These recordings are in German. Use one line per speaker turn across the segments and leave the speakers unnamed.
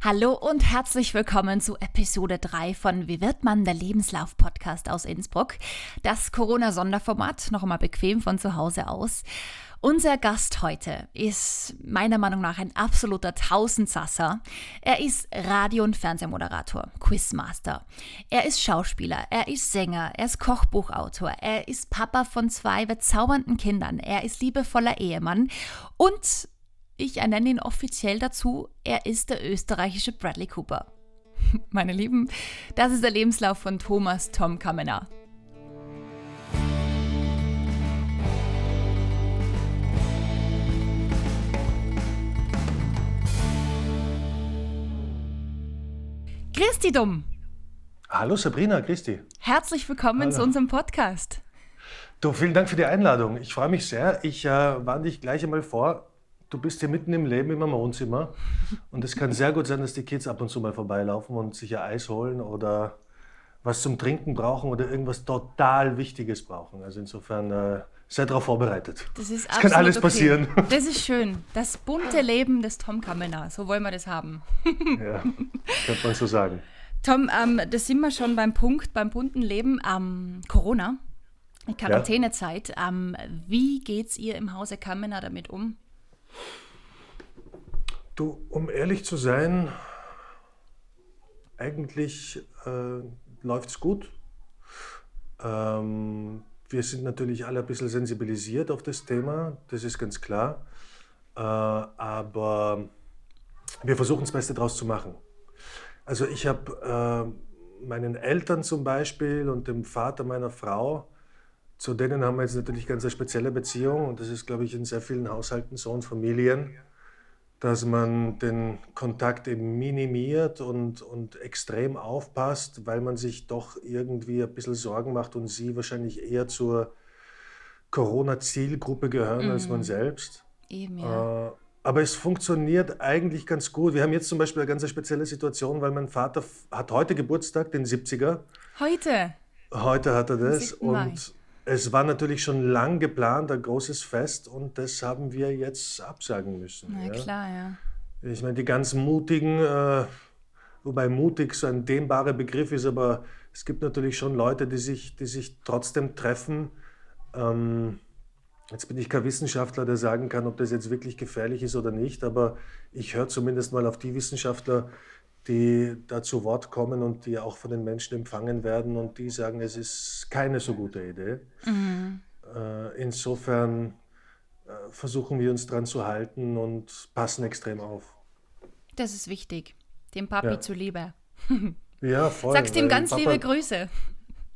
Hallo und herzlich willkommen zu Episode 3 von Wie wird man der Lebenslauf Podcast aus Innsbruck. Das Corona-Sonderformat, noch einmal bequem von zu Hause aus. Unser Gast heute ist meiner Meinung nach ein absoluter Tausendsasser. Er ist Radio- und Fernsehmoderator, Quizmaster. Er ist Schauspieler, er ist Sänger, er ist Kochbuchautor, er ist Papa von zwei bezaubernden Kindern, er ist liebevoller Ehemann und ich ernenne ihn offiziell dazu, er ist der österreichische Bradley Cooper. Meine Lieben, das ist der Lebenslauf von Thomas Tom Kamener. Christi dumm.
Hallo Sabrina, Christi.
Herzlich willkommen
Hallo.
zu unserem Podcast.
Du, vielen Dank für die Einladung. Ich freue mich sehr. Ich äh, warne dich gleich einmal vor. Du bist hier mitten im Leben in meinem Wohnzimmer und es kann sehr gut sein, dass die Kids ab und zu mal vorbeilaufen und sich ein Eis holen oder was zum Trinken brauchen oder irgendwas total Wichtiges brauchen. Also insofern äh, sei darauf vorbereitet.
Das ist
Es kann alles
okay.
passieren.
Das ist schön. Das bunte Leben des Tom Kamener. So wollen wir das haben.
ja, könnte man so sagen.
Tom, ähm, da sind wir schon beim Punkt, beim bunten Leben. Ähm, Corona, Quarantänezeit. Ähm, wie geht's ihr im Hause Kamener damit um?
Du, um ehrlich zu sein, eigentlich äh, läuft es gut. Ähm, wir sind natürlich alle ein bisschen sensibilisiert auf das Thema, das ist ganz klar. Äh, aber wir versuchen das Beste daraus zu machen. Also ich habe äh, meinen Eltern zum Beispiel und dem Vater meiner Frau, zu denen haben wir jetzt natürlich ganz eine spezielle Beziehung und das ist, glaube ich, in sehr vielen Haushalten so und Familien, dass man den Kontakt eben minimiert und, und extrem aufpasst, weil man sich doch irgendwie ein bisschen Sorgen macht und sie wahrscheinlich eher zur Corona-Zielgruppe gehören als man selbst.
Eben, ja.
Äh, aber es funktioniert eigentlich ganz gut. Wir haben jetzt zum Beispiel eine ganz spezielle Situation, weil mein Vater hat heute Geburtstag, den 70er.
Heute.
Heute hat er das
7. Mai.
und es war natürlich schon lang geplant, ein großes Fest und das haben wir jetzt absagen müssen.
Na
ja.
klar, ja.
Ich meine, die ganz mutigen, äh, wobei mutig so ein dehnbarer Begriff ist, aber es gibt natürlich schon Leute, die sich, die sich trotzdem treffen. Ähm, jetzt bin ich kein Wissenschaftler, der sagen kann, ob das jetzt wirklich gefährlich ist oder nicht, aber ich höre zumindest mal auf die Wissenschaftler, die da zu Wort kommen und die auch von den Menschen empfangen werden und die sagen, es ist keine so gute Idee. Äh, insofern äh, versuchen wir uns dran zu halten und passen extrem auf.
Das ist wichtig. Dem Papi
Ja.
zuliebe.
Ja, voll.
Sagst ihm ganz
Papa-
liebe Grüße.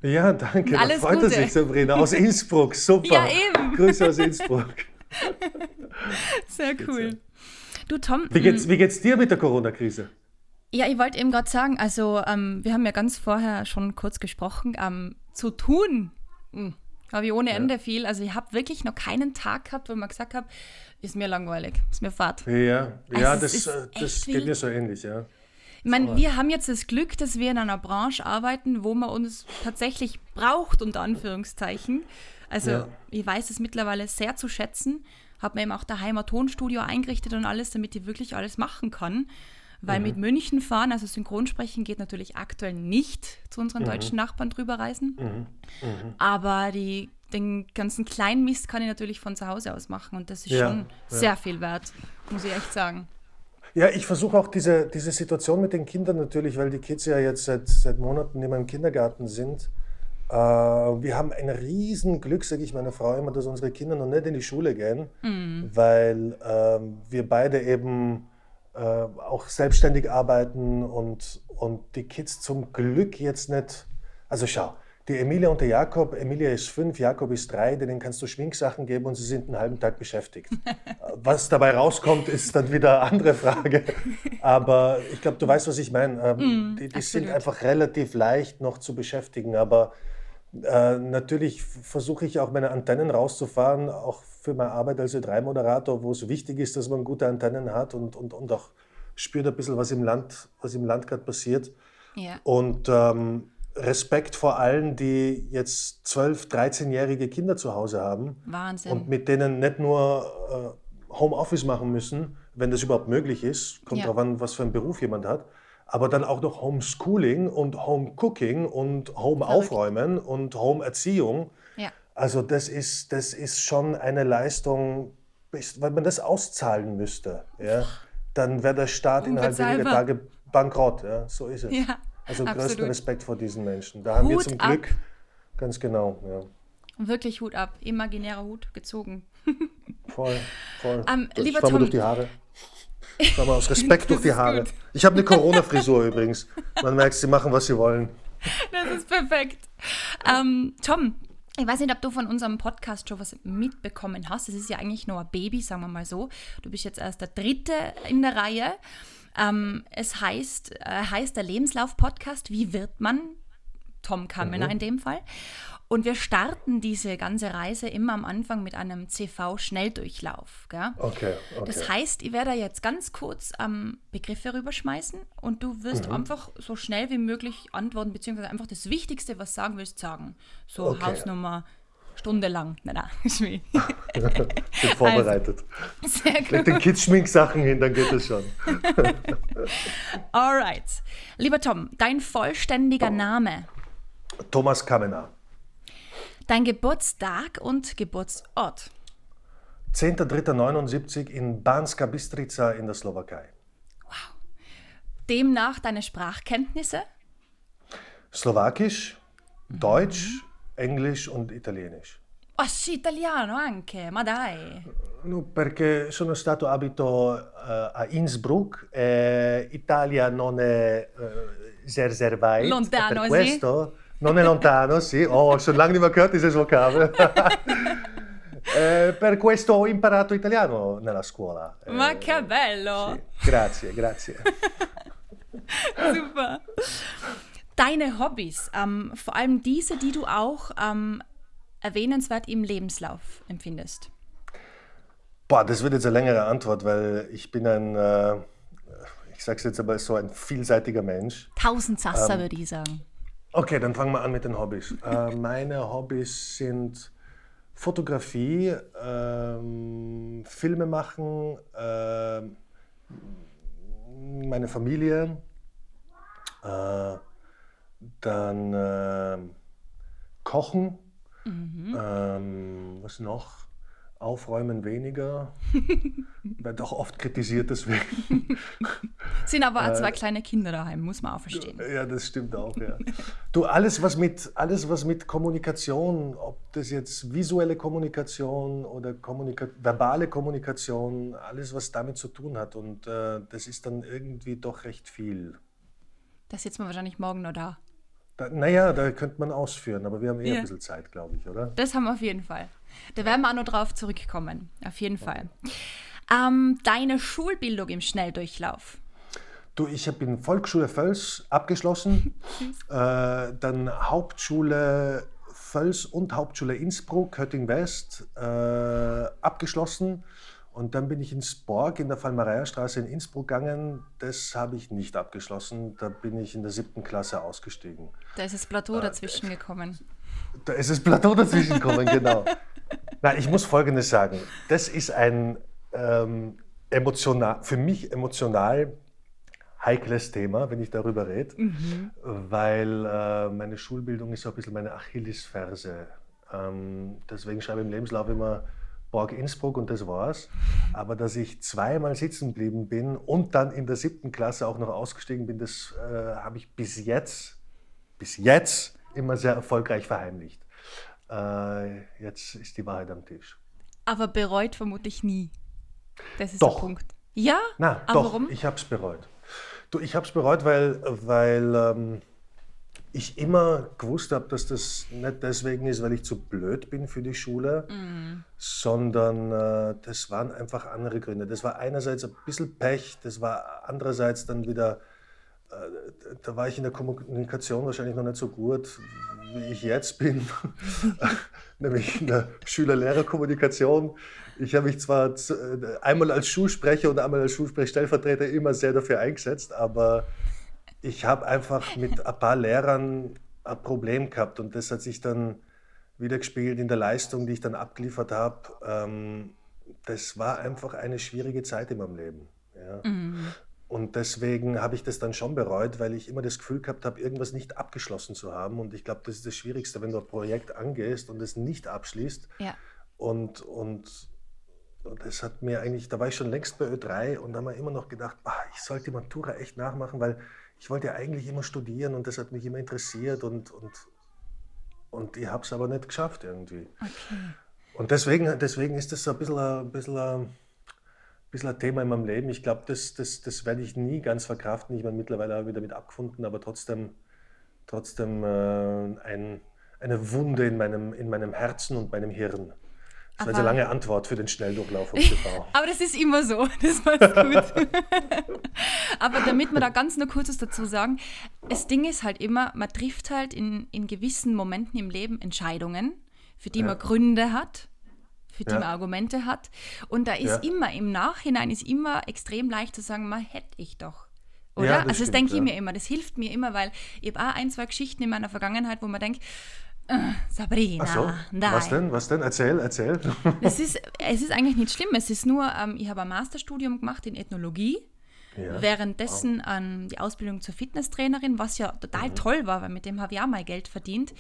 Ja, danke.
Alles
da freut
Gute.
er sich, Sabrina. Aus Innsbruck. Super.
Ja, eben.
Grüße aus Innsbruck.
Sehr cool. Du, Tom,
Wie geht's, wie geht's dir mit der Corona-Krise?
Ja, ich wollte eben gerade sagen, also ähm, wir haben ja ganz vorher schon kurz gesprochen, ähm, zu tun hm, habe ich ohne Ende viel. Also ich habe wirklich noch keinen Tag gehabt, wo man gesagt habe, ist mir langweilig, ist mir fad.
Ja, ja
Also es
das, äh, das geht mir so ähnlich, ja.
Ich meine, wir haben jetzt das Glück, dass wir in einer Branche arbeiten, wo man uns tatsächlich braucht, unter Anführungszeichen. Also
Ja.
ich weiß es mittlerweile sehr zu schätzen, habe mir eben auch daheim ein Tonstudio eingerichtet und alles, damit ich wirklich alles machen kann. Weil
Mhm.
mit München fahren, also Synchronsprechen, geht natürlich aktuell nicht zu
Mhm.
unseren deutschen Nachbarn drüber reisen. Aber die, den ganzen kleinen Mist kann ich natürlich von zu Hause aus machen und das ist
Ja,
schon
ja.
sehr viel wert, muss ich echt sagen.
Ja, ich versuche auch diese, diese Situation mit den Kindern natürlich, weil die Kids ja jetzt seit, seit Monaten immer im Kindergarten sind. Äh, wir haben ein Riesenglück, sage ich meiner Frau immer, dass unsere Kinder noch nicht in die Schule gehen, weil ähm, wir beide eben äh, auch selbstständig arbeiten und, und die Kids zum Glück jetzt nicht. Also schau, die Emilia und der Jakob, Emilia ist fünf, Jakob ist drei, denen kannst du Schminksachen geben und sie sind einen halben Tag beschäftigt. Was dabei rauskommt, ist dann wieder eine andere Frage. Aber ich glaube, du weißt, was ich meine. Ähm, die die sind einfach relativ leicht noch zu beschäftigen. Aber äh, natürlich versuche ich auch meine Antennen rauszufahren, auch für meine Arbeit als Ö3-Moderator, wo es wichtig ist, dass man gute Antennen hat und, und, und auch spürt ein bisschen, was im Land, was im Land gerade passiert.
Ja.
Und ähm, Respekt vor allen, die jetzt 12-, 13-jährige Kinder zu Hause haben
Wahnsinn.
und mit denen nicht nur äh, Homeoffice machen müssen, wenn das überhaupt möglich ist. Kommt
Ja.
drauf an, was für einen Beruf jemand hat. Aber dann auch noch Homeschooling und Homecooking und Home-Aufräumen und Home-Erziehung. Also das ist, das ist schon eine Leistung, wenn man das auszahlen müsste, ja, dann wäre der Staat innerhalb weniger. Tage bankrott. Ja, so ist es.
Ja,
also größten
absolut.
Respekt vor diesen Menschen. Da haben wir
Hut
zum
ab.
Glück, ganz genau, ja.
Wirklich Hut ab. Imaginärer Hut gezogen.
Voll, voll.
Ähm,
ich
lieber
mal
Tom-
durch die Haare. Ich fahr mal aus Respekt durch die Haare.
gut.
Ich habe eine Corona-Frisur übrigens. Man merkt, sie machen, was sie wollen.
Das ist perfekt. Ähm, Tom, ich weiß nicht, ob du von unserem Podcast schon was mitbekommen hast. Es ist ja eigentlich nur ein Baby, sagen wir mal so. Du bist jetzt erst der Dritte in der Reihe. Ähm, es heißt, äh, heißt der Lebenslauf-Podcast, wie wird man? Tom Kamener in dem Fall. Und wir starten diese ganze Reise immer am Anfang mit einem CV-Schnelldurchlauf.
Okay, okay.
Das heißt, ich werde jetzt ganz kurz ähm, Begriffe rüberschmeißen und du wirst
Mhm.
einfach so schnell wie möglich antworten, beziehungsweise einfach das Wichtigste, was du sagen willst, sagen. So
Okay.
Hausnummer, Stunde lang. Nein, nein, Schmäh.
bin vorbereitet.
Sehr
Leg
gut.
den Kids Schminksachen hin, dann geht es schon.
Alright. Lieber Tom, dein vollständiger Name,
Thomas Kamener.
Dein Geburtstag und Geburtsort.
10.03.79 in Banska Bystrica in der Slowakei.
Demnach deine Sprachkenntnisse.
Slowakisch, Deutsch, Englisch und Italienisch.
Oh, sì, italiano anche, ma dai.
No, perché sono stato abito eh, a Innsbruck, e Italia non è eh, sehr, sehr weit.
Lontano,
per
sì?
Non è lontano, sì. Oh, schon lange mehr gehört dieses Vokabel. Eh, per questo ho imparato italiano nella scuola. Eh,
Ma che bello.
sì. Grazie, grazie.
Super. Deine Hobbys, ähm, vor allem diese, die du auch ähm, erwähnenswert im Lebenslauf empfindest.
Boah, das wird jetzt eine längere Antwort, weil ich bin ein, äh, ich sag's jetzt aber so, ein vielseitiger Mensch.
Tausend Sasser, würde ich sagen.
Okay, dann fangen wir an mit den Hobbys. Äh, meine Hobbys sind Fotografie, ähm, Filme machen, ähm, meine Familie, äh, dann ähm, Kochen, ähm, was noch? Aufräumen weniger. Wird auch oft kritisiert deswegen.
Sind aber
Äh,
auch zwei kleine Kinder daheim, muss man auch verstehen.
Ja, das stimmt auch, ja. Du, alles was mit, alles, was mit Kommunikation, ob das jetzt visuelle Kommunikation oder Kommunika verbale Kommunikation, alles, was damit zu tun hat. Und äh, das ist dann irgendwie doch recht viel.
Da sitzt man wahrscheinlich morgen noch da.
Da, naja, da könnte man ausführen, aber wir haben eh
Ja.
ein bisschen Zeit, glaube ich, oder?
Das haben wir auf jeden Fall. Da werden wir auch noch drauf zurückkommen. Auf jeden Fall. Ähm, deine Schulbildung im Schnelldurchlauf.
Du, ich habe in Volksschule Völs abgeschlossen, äh, dann Hauptschule Völs und Hauptschule Innsbruck, Hötting West, äh, abgeschlossen. Und dann bin ich ins Borg in der Fallmareierstraße in Innsbruck gegangen. Das habe ich nicht abgeschlossen. Da bin ich in der siebten Klasse ausgestiegen.
Da ist das Plateau dazwischen gekommen.
Da ist das Plateau dazwischen gekommen, genau. Na, ich muss Folgendes sagen. Das ist ein ähm, emotional, für mich emotional heikles Thema, wenn ich darüber rede, weil äh, meine Schulbildung ist so ein bisschen meine Achillesferse. Ähm, deswegen schreibe ich im Lebenslauf immer Borg Innsbruck und das war's. Aber dass ich zweimal sitzen geblieben bin und dann in der siebten Klasse auch noch ausgestiegen bin, das äh, habe ich bis jetzt, bis jetzt immer sehr erfolgreich verheimlicht. Äh, jetzt ist die Wahrheit am Tisch.
Aber bereut vermutlich nie. Das ist
Doch.
der Punkt. Ja?
Na,
Aber
doch,
warum?
ich habe es bereut. Du, ich habe es bereut, weil, weil ähm, ich immer gewusst habe, dass das nicht deswegen ist, weil ich zu blöd bin für die Schule,
Mhm.
sondern äh, das waren einfach andere Gründe. Das war einerseits ein bisschen Pech, das war andererseits dann wieder, äh, da war ich in der Kommunikation wahrscheinlich noch nicht so gut, wie ich jetzt bin, nämlich in der Schüler-Lehrer-Kommunikation. Ich habe mich zwar äh, einmal als Schulsprecher und einmal als Schulsprechstellvertreter immer sehr dafür eingesetzt, aber ich habe einfach mit ein paar Lehrern ein Problem gehabt und das hat sich dann wiedergespiegelt in der Leistung, die ich dann abgeliefert habe. Ähm, das war einfach eine schwierige Zeit in meinem Leben. Ja. Mhm. Und deswegen habe ich das dann schon bereut, weil ich immer das Gefühl gehabt habe, irgendwas nicht abgeschlossen zu haben. Und ich glaube, das ist das Schwierigste, wenn du ein Projekt angehst und es nicht abschließt. Ja. Und, und das hat mir eigentlich, da war ich schon längst bei Ö3 und da haben wir immer noch gedacht, ach, ich sollte die Matura echt nachmachen, weil ich wollte ja eigentlich immer studieren und das hat mich immer interessiert und, und, und ich habe es aber nicht geschafft irgendwie. Okay. Und deswegen, deswegen ist das so ein bisschen, ein bisschen, ein bisschen ein Thema in meinem Leben. Ich glaube, das, das, das werde ich nie ganz verkraften. Ich meine, mittlerweile habe ich damit abgefunden, aber trotzdem, trotzdem äh, ein, eine Wunde in meinem, in meinem Herzen und meinem Hirn. Das war eine lange Antwort für den Schnelldurchlauf.
Aber das ist immer so. Das war gut. Aber damit wir da ganz nur kurzes dazu sagen, das Ding ist halt immer, man trifft halt in, in gewissen Momenten im Leben Entscheidungen, für die ja. man Gründe hat, für die ja. man Argumente hat. Und da ist ja. immer, im Nachhinein ist immer extrem leicht zu sagen, man hätte ich doch. Oder? Das also das denke ich mir immer, das hilft mir immer, weil ich habe auch ein, zwei Geschichten in meiner Vergangenheit, wo man denkt, Sabrina,
Ach so, nein. Was denn? Was denn? Erzähl, erzähl.
Es ist, es ist eigentlich nicht schlimm. Es ist nur, ähm, ich habe ein Masterstudium gemacht in Ethnologie. Ja. Währenddessen ähm, die Ausbildung zur Fitnesstrainerin, was ja total mhm. toll war, weil mit dem habe ich auch mal Geld verdient.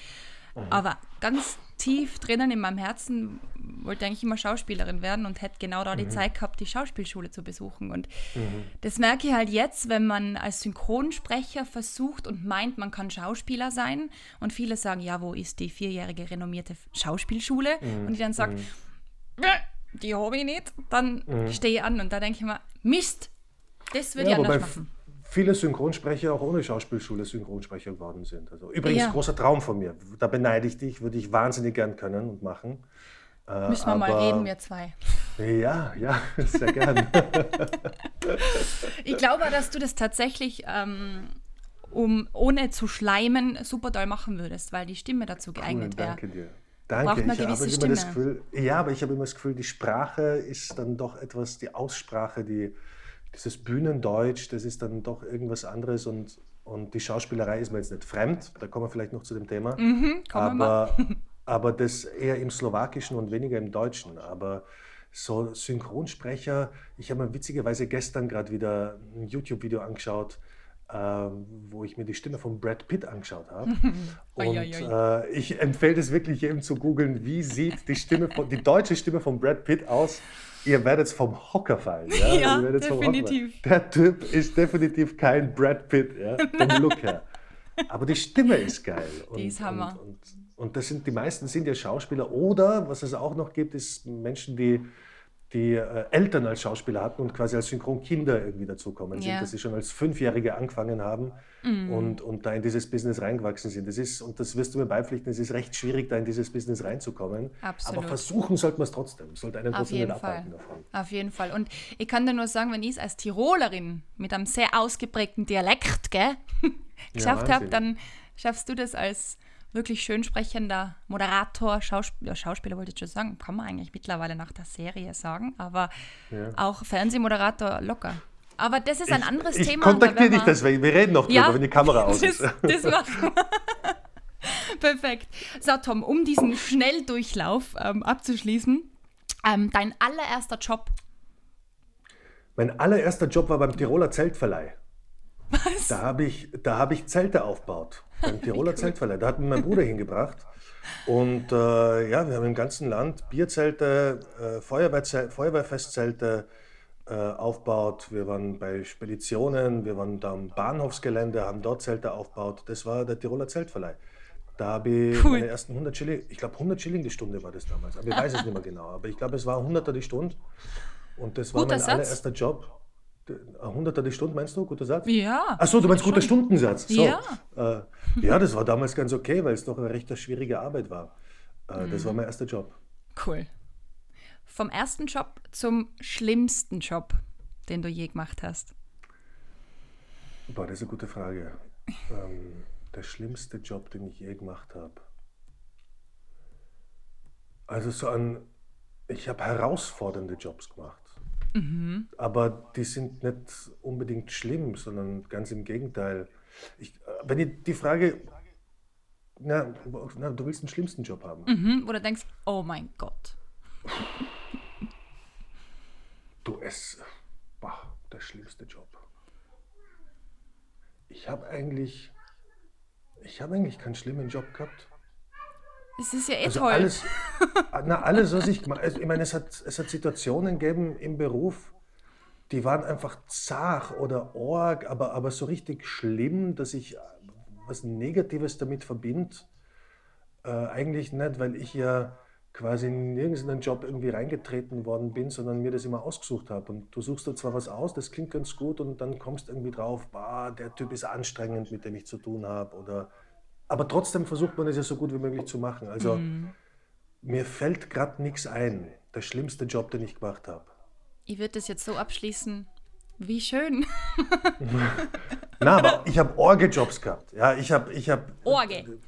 Mhm. Aber ganz tief drinnen in meinem Herzen wollte ich eigentlich immer Schauspielerin werden und hätte genau da die mhm. Zeit gehabt, die Schauspielschule zu besuchen. Und mhm. das merke ich halt jetzt, wenn man als Synchronsprecher versucht und meint, man kann Schauspieler sein. Und viele sagen, ja, wo ist die vierjährige renommierte Schauspielschule? Mhm. Und ich dann sage, mhm. die habe ich nicht. Dann stehe ich an und da denke ich mir, Mist, das würde ja, ich anders machen
viele Synchronsprecher auch ohne Schauspielschule Synchronsprecher geworden sind. Also übrigens ja. großer Traum von mir. Da beneide ich dich, würde ich wahnsinnig gern können und machen.
Äh, Müssen wir mal reden, wir zwei.
Ja, ja, sehr gern.
ich glaube, dass du das tatsächlich, ähm, um, ohne zu schleimen, super doll machen würdest, weil die Stimme dazu geeignet wäre.
Danke dir. Danke. ich habe immer das Gefühl, ja, aber ich habe immer das Gefühl, die Sprache ist dann doch etwas, die Aussprache, die dieses Bühnendeutsch, das ist dann doch irgendwas anderes und, und die Schauspielerei ist mir jetzt nicht fremd, da kommen wir vielleicht noch zu dem Thema, mhm, aber, aber das eher im Slowakischen und weniger im Deutschen. Aber so Synchronsprecher, ich habe mir witzigerweise gestern gerade wieder ein YouTube-Video angeschaut, äh, wo ich mir die Stimme von Brad Pitt angeschaut habe. und äh, ich empfehle es wirklich jedem zu googeln, wie sieht die Stimme von, die deutsche Stimme von Brad Pitt aus ihr werdet vom Hocker fallen. Ja,
ja definitiv.
Der Typ ist definitiv kein Brad Pitt, ja, vom Look her. Aber die Stimme ist geil.
Und, die ist Hammer.
Und, und, und, das sind, die meisten sind ja Schauspieler. Oder, was es auch noch gibt, ist Menschen, die die äh, Eltern als Schauspieler hatten und quasi als Synchronkinder irgendwie dazukommen sind, ja. dass sie schon als Fünfjährige angefangen haben mhm. und, und da in dieses Business reingewachsen sind. Das ist, und das wirst du mir beipflichten, es ist recht schwierig, da in dieses Business reinzukommen. Absolut. Aber versuchen sollte man es trotzdem, sollte einen trotzdem nicht abhalten davon.
Auf jeden Fall. Und ich kann dir nur sagen, wenn ich es als Tirolerin mit einem sehr ausgeprägten Dialekt gell, geschafft ja, habe, dann schaffst du das als wirklich schön sprechender Moderator, Schauspieler, ja, Schauspieler wollte ich schon sagen, kann man eigentlich mittlerweile nach der Serie sagen, aber ja. auch Fernsehmoderator locker. Aber das ist ein anderes
ich,
Thema.
Ich kontaktiere dich deswegen, wir reden noch drüber, ja, wenn die Kamera aus ist. Das, das machen
Perfekt. So, Tom, um diesen Schnelldurchlauf ähm, abzuschließen, ähm, dein allererster Job.
Mein allererster Job war beim Tiroler Zeltverleih. Was? Da habe ich, hab ich Zelte aufgebaut beim Tiroler Zeltverleih. Da hat mich mein Bruder hingebracht. Und äh, ja, wir haben im ganzen Land Bierzelte, äh, Feuerwehrfestzelte äh, aufgebaut. Wir waren bei Speditionen, wir waren da am Bahnhofsgelände, haben dort Zelte aufgebaut. Das war der Tiroler Zeltverleih. Da habe ich cool. meine ersten 100 Schilling, ich glaube 100 Schilling die Stunde war das damals, aber ich weiß es nicht mehr genau. Aber ich glaube, es war 100er die Stunde. Und das war Guter mein Satz. allererster Job. Hunderter die Stunde meinst du? Guter Satz?
Ja.
Achso, du meinst guter Stundensatz. So. Ja. Äh, ja, das war damals ganz okay, weil es doch eine recht schwierige Arbeit war. Äh, mhm. Das war mein erster Job.
Cool. Vom ersten Job zum schlimmsten Job, den du je gemacht hast?
Boah, das ist eine gute Frage. Ähm, der schlimmste Job, den ich je gemacht habe. Also so ein, ich habe herausfordernde Jobs gemacht. Mhm. Aber die sind nicht unbedingt schlimm, sondern ganz im Gegenteil. Ich, wenn ich die Frage, na, na, du willst den schlimmsten Job haben.
Mhm, wo du denkst, oh mein Gott.
das war der schlimmste Job. Ich habe eigentlich, ich habe eigentlich keinen schlimmen Job gehabt.
Es ist ja eh
Also
toll.
alles, na, alles, was ich gemacht also Ich meine, es hat, es hat Situationen gegeben im Beruf, die waren einfach zart oder org, aber, aber so richtig schlimm, dass ich was Negatives damit verbinde. Äh, eigentlich nicht, weil ich ja quasi nirgends in einen Job irgendwie reingetreten worden bin, sondern mir das immer ausgesucht habe. Und du suchst da zwar was aus, das klingt ganz gut und dann kommst irgendwie drauf, bah, der Typ ist anstrengend, mit dem ich zu tun habe. Oder, aber trotzdem versucht man es ja so gut wie möglich zu machen. Also mir fällt gerade nichts ein. Der schlimmste Job, den ich gemacht habe.
Ich würde das jetzt so abschließen. Wie schön.
Na, aber ich habe Orge-Jobs gehabt. Ja, ich habe, ich habe.
Orge.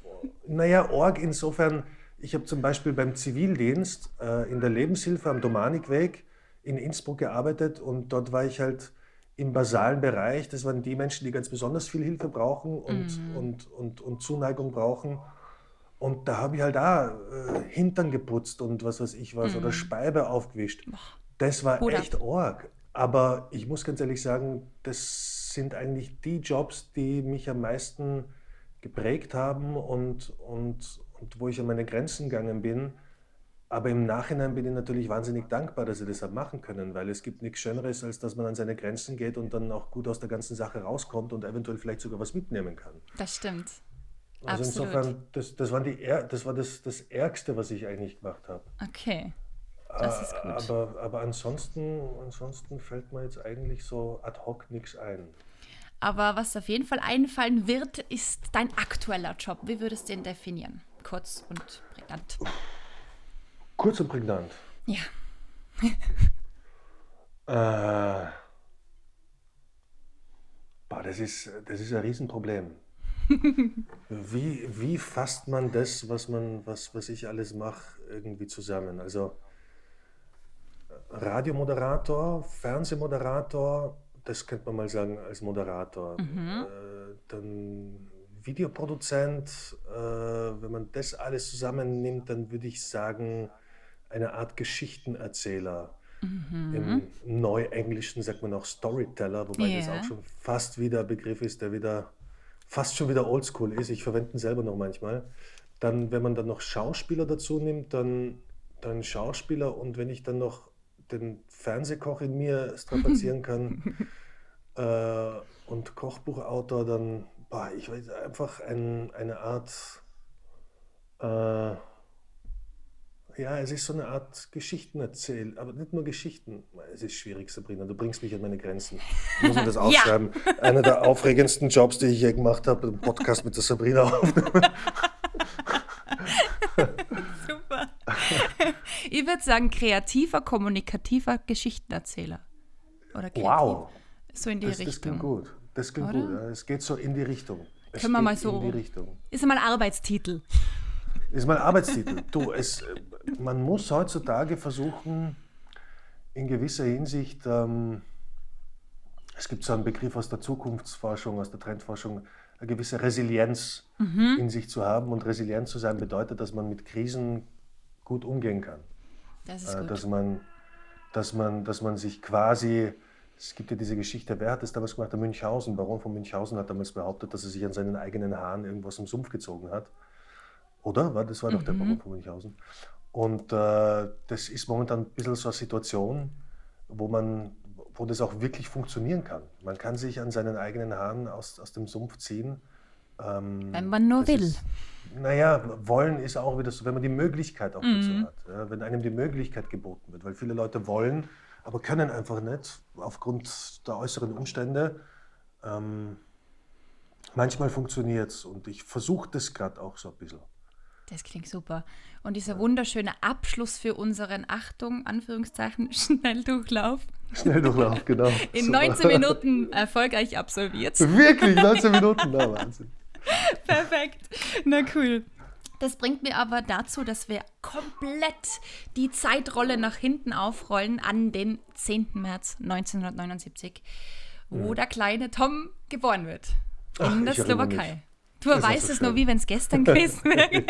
Naja, Org insofern. Ich habe zum Beispiel beim Zivildienst äh, in der Lebenshilfe am Domanikweg in Innsbruck gearbeitet und dort war ich halt im basalen Bereich. Das waren die Menschen, die ganz besonders viel Hilfe brauchen und, und, und, und Zuneigung brauchen. Und da habe ich halt auch äh, Hintern geputzt und was weiß ich was oder Speibe aufgewischt. Das war
ab.
echt Org. Aber ich muss ganz ehrlich sagen, das sind eigentlich die Jobs, die mich am meisten geprägt haben und, und, und wo ich an meine Grenzen gegangen bin. Aber im Nachhinein bin ich natürlich wahnsinnig dankbar, dass ich das habe machen können, weil es gibt nichts Schöneres, als dass man an seine Grenzen geht und dann auch gut aus der ganzen Sache rauskommt und eventuell vielleicht sogar was mitnehmen kann.
Das stimmt.
Also
Absolut.
insofern, das, das, waren die, das war das, das Ärgste, was ich eigentlich gemacht habe.
Okay. Das ist gut.
Aber, aber ansonsten, ansonsten fällt mir jetzt eigentlich so ad hoc nichts ein.
Aber was auf jeden Fall einfallen wird, ist dein aktueller Job. Wie würdest du den definieren? Kurz und prägnant.
Kurz und prägnant.
Ja.
Äh, boah, das, ist, das ist ein Riesenproblem. wie, wie fasst man das, was, man, was, was ich alles mache, irgendwie zusammen? Also Radiomoderator, Fernsehmoderator, das könnte man mal sagen als Moderator. Äh, dann Videoproduzent, äh, wenn man das alles zusammennimmt, dann würde ich sagen, eine Art Geschichtenerzähler. Im Neuenglischen sagt man auch Storyteller, wobei das
Ja.
auch schon fast wieder ein Begriff ist, der wieder fast schon wieder oldschool ist. Ich verwende ihn selber noch manchmal. Dann, wenn man dann noch Schauspieler dazu nimmt, dann, dann Schauspieler und wenn ich dann noch den Fernsehkoch in mir strapazieren kann äh, und Kochbuchautor, dann, boah, ich weiß einfach ein, eine Art, äh, ja, es ist so eine Art Geschichten erzählen, aber nicht nur Geschichten. Es ist schwierig, Sabrina, du bringst mich an meine Grenzen. Ich muss mir das aufschreiben. Einer der aufregendsten Jobs, die ich je gemacht habe, einen Podcast mit der Sabrina aufnehmen.
Super. ich würde sagen, kreativer, kommunikativer Geschichtenerzähler. Oder kreativ.
Wow,
So in die
das, das
Richtung.
klingt gut. Das klingt
Oder?
gut. Ja. Es geht so in die Richtung. Es
Können wir mal so-
in die Richtung.
Ist einmal Arbeitstitel.
Ist mein Arbeitstitel. Du, es, äh, man muss heutzutage versuchen, in gewisser Hinsicht, ähm, es gibt so einen Begriff aus der Zukunftsforschung, aus der Trendforschung, eine gewisse Resilienz in sich zu haben. Und resilient zu sein bedeutet, dass man mit Krisen gut umgehen kann.
Das ist
Äh,
gut.
dass, man, dass, man, dass man sich quasi, es gibt ja diese Geschichte, wer hat das damals gemacht? Der Münchhausen, Baron von Münchhausen hat damals behauptet, dass er sich an seinen eigenen Haaren irgendwo aus dem Sumpf gezogen hat. Oder? Das war doch der Baron von Münchhausen. Und äh, das ist momentan ein bisschen so eine Situation, wo man wo das auch wirklich funktionieren kann. Man kann sich an seinen eigenen Haaren aus, aus dem Sumpf ziehen. Ähm,
Wenn man nur will.
Ist, naja, wollen ist auch wieder so, wenn man die Möglichkeit auch
Mhm.
dazu hat. Ja, wenn einem die Möglichkeit geboten wird. Weil viele Leute wollen, aber können einfach nicht aufgrund der äußeren Umstände. Ähm, manchmal funktioniert es und ich versuche das gerade auch so ein bisschen.
Das klingt super. Und dieser wunderschöne Abschluss für unseren, Achtung, Anführungszeichen, Schnelldurchlauf
Schnelldurchlauf, genau.
in
Super.
19 Minuten erfolgreich absolviert.
Wirklich, 19 Minuten, na Wahnsinn.
Perfekt. Na cool. Das bringt mir aber dazu, dass wir komplett die Zeitrolle nach hinten aufrollen an den 10. März 1979, wo der kleine Tom geboren wird.
Ach,
In der
erinnere mich.
Slowakei. Du weißt
so
es nur, wie wenn es gestern gewesen wäre.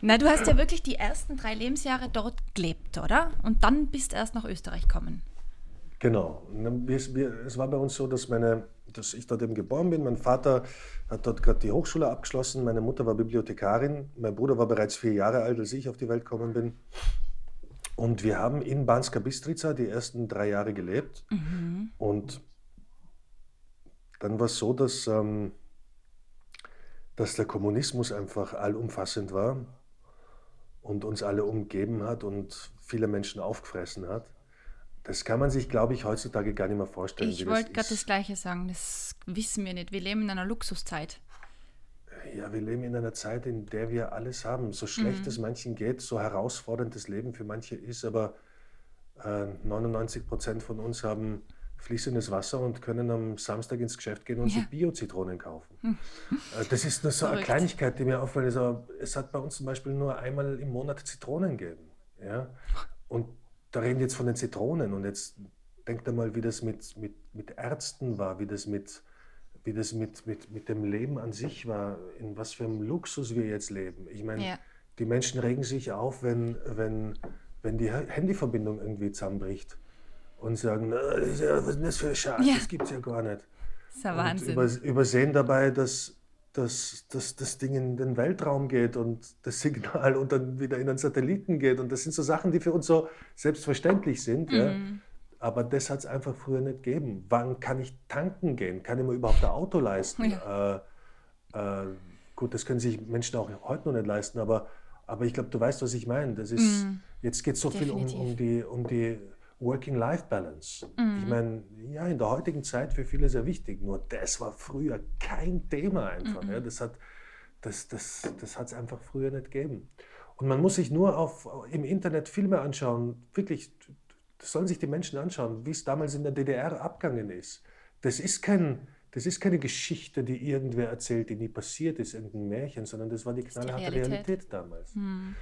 Na, du hast ja wirklich die ersten drei Lebensjahre dort gelebt, oder? Und dann bist erst nach Österreich gekommen.
Genau. Es war bei uns so, dass, meine, dass ich dort eben geboren bin. Mein Vater hat dort gerade die Hochschule abgeschlossen. Meine Mutter war Bibliothekarin. Mein Bruder war bereits vier Jahre alt, als ich auf die Welt gekommen bin. Und wir haben in Banska Bistrica die ersten drei Jahre gelebt. Mhm. Und dann war es so, dass, ähm, dass der Kommunismus einfach allumfassend war und uns alle umgeben hat und viele Menschen aufgefressen hat. Das kann man sich, glaube ich, heutzutage gar nicht mehr vorstellen.
Ich wollte gerade das Gleiche sagen. Das wissen wir nicht. Wir leben in einer Luxuszeit.
Ja, wir leben in einer Zeit, in der wir alles haben. So schlecht mhm. es manchen geht, so herausfordernd das Leben für manche ist, aber äh, 99 Prozent von uns haben fließendes Wasser und können am Samstag ins Geschäft gehen und ja. sich Bio-Zitronen kaufen. Mhm. Äh, das ist nur so eine Kleinigkeit, die mir auffällt. Also, es hat bei uns zum Beispiel nur einmal im Monat Zitronen gegeben. Ja? Und da reden wir jetzt von den Zitronen und jetzt denkt einmal, wie das mit, mit, mit Ärzten war, wie das, mit, wie das mit, mit, mit dem Leben an sich war, in was für einem Luxus wir jetzt leben. Ich meine, ja. die Menschen regen sich auf, wenn, wenn, wenn die Handyverbindung irgendwie zusammenbricht und sagen, was ist denn das für ein Scheiß, ja. das gibt es ja gar nicht. Das ist ja Wahnsinn. Und übersehen dabei, dass dass, dass das Ding in den Weltraum geht und das Signal und dann wieder in den Satelliten geht. Und das sind so Sachen, die für uns so selbstverständlich sind. Mhm. Ja. Aber das hat es einfach früher nicht gegeben. Wann kann ich tanken gehen? Kann ich mir überhaupt ein Auto leisten? Ja. Äh, äh, gut, das können sich Menschen auch heute noch nicht leisten, aber, aber ich glaube, du weißt, was ich meine. Das ist, mhm. Jetzt geht es so Definitiv. viel um, um, die, um die Working-Life-Balance. Mhm. Ich meine, ja, in der heutigen Zeit für viele sehr wichtig, nur das war früher kein Thema einfach. Mhm. Ja, das hat das, das, das es einfach früher nicht gegeben. Und man muss sich nur auf, im Internet Filme anschauen, wirklich, das sollen sich die Menschen anschauen, wie es damals in der DDR abgegangen ist. Das ist, kein, das ist keine Geschichte, die irgendwer erzählt, die nie passiert ist, irgendein Märchen, sondern das war die knallharte Realität. Realität. damals. Mhm.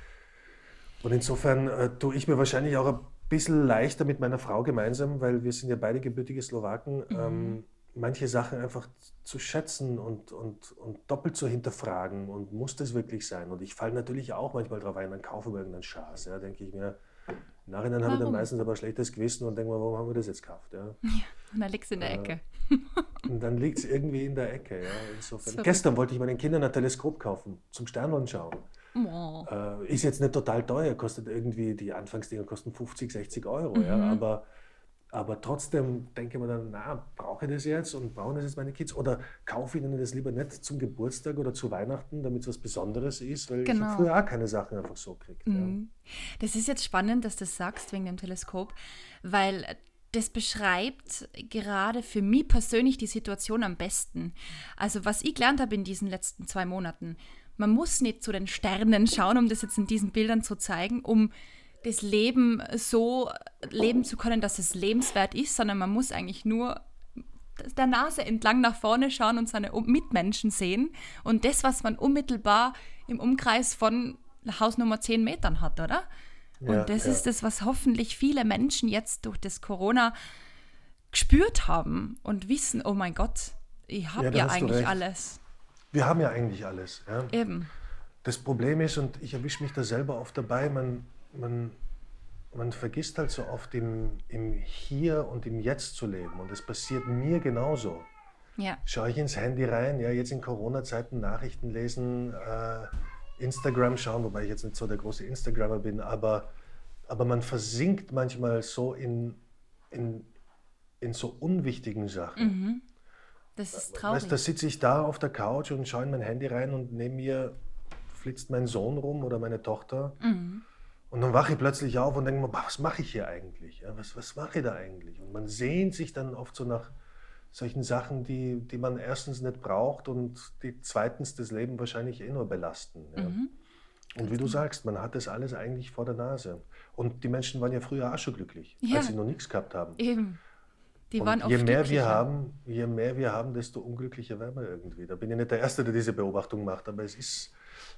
Und insofern äh, tue ich mir wahrscheinlich auch ein bisschen leichter mit meiner Frau gemeinsam, weil wir sind ja beide gebürtige Slowaken, mhm. ähm, manche Sachen einfach zu schätzen und, und, und doppelt zu hinterfragen und muss das wirklich sein? Und ich falle natürlich auch manchmal drauf ein, dann kaufe ich irgendeinen Schaß. Ja, denke ich mir, im Nachhinein habe ich dann meistens aber ein schlechtes Gewissen und denke mir, warum haben wir das jetzt gekauft? Ja, ja
und dann liegt es in der äh, Ecke.
und dann liegt es irgendwie in der Ecke. Ja, insofern. Gestern wollte ich meinen Kindern ein Teleskop kaufen zum Sternwand schauen. Oh. Äh, ist jetzt nicht total teuer, kostet irgendwie, die Anfangsdinger kosten 50, 60 Euro. Mhm. Ja, aber, aber trotzdem denke ich mir dann, na, brauche ich das jetzt und brauchen das jetzt meine Kids? Oder kaufe ich ihnen das lieber nicht zum Geburtstag oder zu Weihnachten, damit es was Besonderes ist? Weil genau. ich habe früher auch keine Sachen einfach so gekriegt. Mhm.
Ja. Das ist jetzt spannend, dass du das sagst wegen dem Teleskop, weil das beschreibt gerade für mich persönlich die Situation am besten. Also was ich gelernt habe in diesen letzten zwei Monaten, man muss nicht zu den Sternen schauen, um das jetzt in diesen Bildern zu zeigen, um das Leben so leben zu können, dass es lebenswert ist, sondern man muss eigentlich nur der Nase entlang nach vorne schauen und seine Mitmenschen sehen und das, was man unmittelbar im Umkreis von Hausnummer 10 Metern hat, oder? Ja, und das ja. ist das, was hoffentlich viele Menschen jetzt durch das Corona gespürt haben und wissen, oh mein Gott, ich habe ja, ja eigentlich alles.
Wir haben ja eigentlich alles. Ja?
Eben.
Das Problem ist, und ich erwische mich da selber oft dabei, man, man, man vergisst halt so oft im, im Hier und im Jetzt zu leben. Und das passiert mir genauso. Ja. Schaue ich ins Handy rein, ja, jetzt in Corona-Zeiten Nachrichten lesen, äh, Instagram schauen, wobei ich jetzt nicht so der große Instagrammer bin, aber, aber man versinkt manchmal so in, in, in so unwichtigen Sachen. Mhm.
Das ist traurig.
Weißt, da sitze ich da auf der Couch und schaue in mein Handy rein und neben mir flitzt mein Sohn rum oder meine Tochter. Mhm. Und dann wache ich plötzlich auf und denke mir, was mache ich hier eigentlich? Ja, was, was mache ich da eigentlich? Und man sehnt sich dann oft so nach solchen Sachen, die, die man erstens nicht braucht und die zweitens das Leben wahrscheinlich eh nur belasten. Ja. Mhm. Und wie du sagst, man hat das alles eigentlich vor der Nase. Und die Menschen waren ja früher auch schon glücklich, ja. als sie noch nichts gehabt haben.
Eben. Die und waren
je mehr wir haben, je mehr wir haben, desto unglücklicher werden wir irgendwie. Da bin ich nicht der Erste, der diese Beobachtung macht, aber es ist,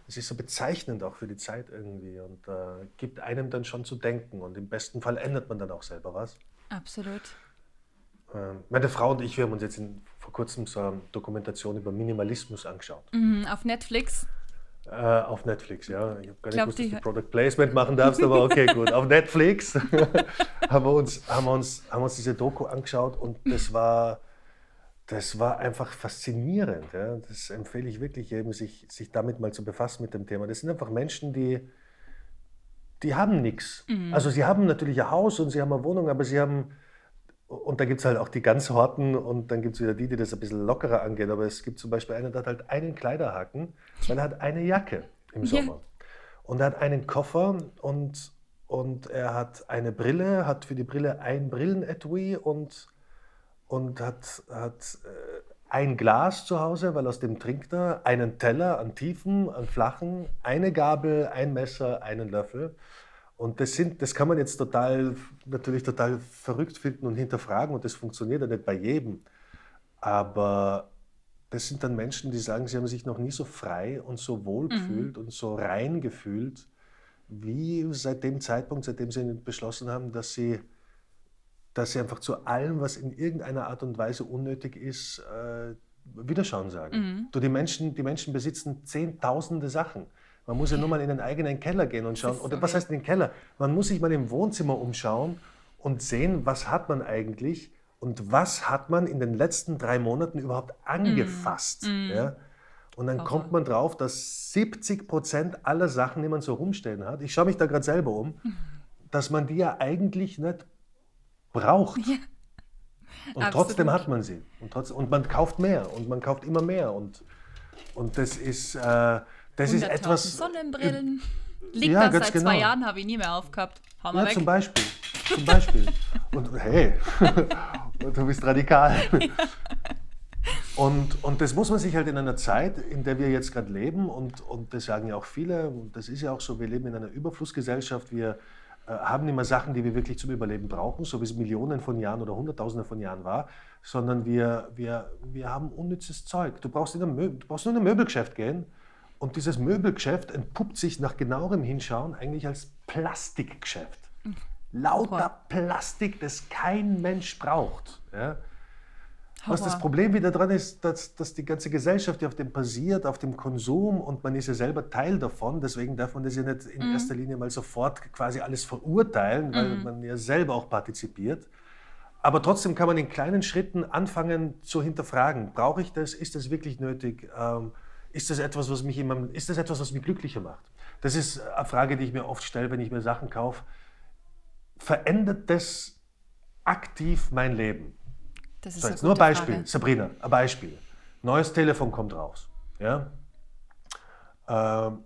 es ist so bezeichnend auch für die Zeit irgendwie und äh, gibt einem dann schon zu denken und im besten Fall ändert man dann auch selber was.
Absolut.
Äh, meine Frau und ich, wir haben uns jetzt in, vor kurzem so eine Dokumentation über Minimalismus angeschaut.
Mhm, auf Netflix?
Äh, auf Netflix, ja. Ich habe gar nicht gewusst, dass du Product Placement machen darfst, aber okay, gut. Auf Netflix haben, wir uns, haben, wir uns, haben wir uns diese Doku angeschaut und das war, das war einfach faszinierend. Ja. Das empfehle ich wirklich jedem, sich, sich damit mal zu befassen mit dem Thema. Das sind einfach Menschen, die, die haben nichts. Mhm. Also sie haben natürlich ein Haus und sie haben eine Wohnung, aber sie haben und da gibt es halt auch die ganz Horten und dann gibt es wieder die, die das ein bisschen lockerer angehen. Aber es gibt zum Beispiel einen, der hat halt einen Kleiderhaken, weil er hat eine Jacke im Sommer. Ja. Und er hat einen Koffer und, und er hat eine Brille, hat für die Brille ein Brillenetui und, und hat, hat äh, ein Glas zu Hause, weil aus dem trinkt er, einen Teller an tiefen, an flachen, eine Gabel, ein Messer, einen Löffel. Und das, sind, das kann man jetzt total, natürlich total verrückt finden und hinterfragen und das funktioniert ja nicht bei jedem. Aber das sind dann Menschen, die sagen, sie haben sich noch nie so frei und so wohl mhm. gefühlt und so rein gefühlt, wie seit dem Zeitpunkt, seitdem sie beschlossen haben, dass sie, dass sie einfach zu allem, was in irgendeiner Art und Weise unnötig ist, äh, Wiederschauen sagen. Mhm. Du, die, Menschen, die Menschen besitzen zehntausende Sachen. Man muss ja nur mal in den eigenen Keller gehen und schauen. Oder was heißt in den Keller? Man muss sich mal im Wohnzimmer umschauen und sehen, was hat man eigentlich und was hat man in den letzten drei Monaten überhaupt angefasst. Mm. Ja? Und dann kommt man drauf, dass 70 Prozent aller Sachen, die man so rumstehen hat, ich schaue mich da gerade selber um, dass man die ja eigentlich nicht braucht. Ja. Und Absolut. trotzdem hat man sie. Und, trotz, und man kauft mehr und man kauft immer mehr. Und, und das ist, äh, das ist etwas.
Sonnenbrillen. Liegt ja, das seit genau. zwei Jahren, habe ich nie mehr aufgehabt.
Hau mal ja, weg. zum Beispiel. Zum Beispiel. Und hey, du bist radikal. Und, und das muss man sich halt in einer Zeit, in der wir jetzt gerade leben, und, und das sagen ja auch viele, und das ist ja auch so, wir leben in einer Überflussgesellschaft, wir äh, haben immer Sachen, die wir wirklich zum Überleben brauchen, so wie es Millionen von Jahren oder Hunderttausende von Jahren war, sondern wir, wir, wir haben unnützes Zeug. Du brauchst, in ein Möbel, du brauchst nur in ein Möbelgeschäft gehen und dieses Möbelgeschäft entpuppt sich nach genauerem Hinschauen eigentlich als Plastikgeschäft. Lauter Plastik, das kein Mensch braucht. Ja? Was das Problem wieder dran ist, dass, dass die ganze Gesellschaft ja auf dem basiert, auf dem Konsum und man ist ja selber Teil davon. Deswegen darf man das ja nicht in mhm. erster Linie mal sofort quasi alles verurteilen, weil mhm. man ja selber auch partizipiert. Aber trotzdem kann man in kleinen Schritten anfangen zu hinterfragen. Brauche ich das? Ist das wirklich nötig? Ähm, ist das etwas, was mich, meinem, ist das etwas, was mich glücklicher macht? Das ist eine Frage, die ich mir oft stelle, wenn ich mir Sachen kaufe. Verändert das aktiv mein Leben? Das ist so, jetzt nur ein Beispiel, Frage. Sabrina, ein Beispiel. Neues Telefon kommt raus. Ja? Ähm,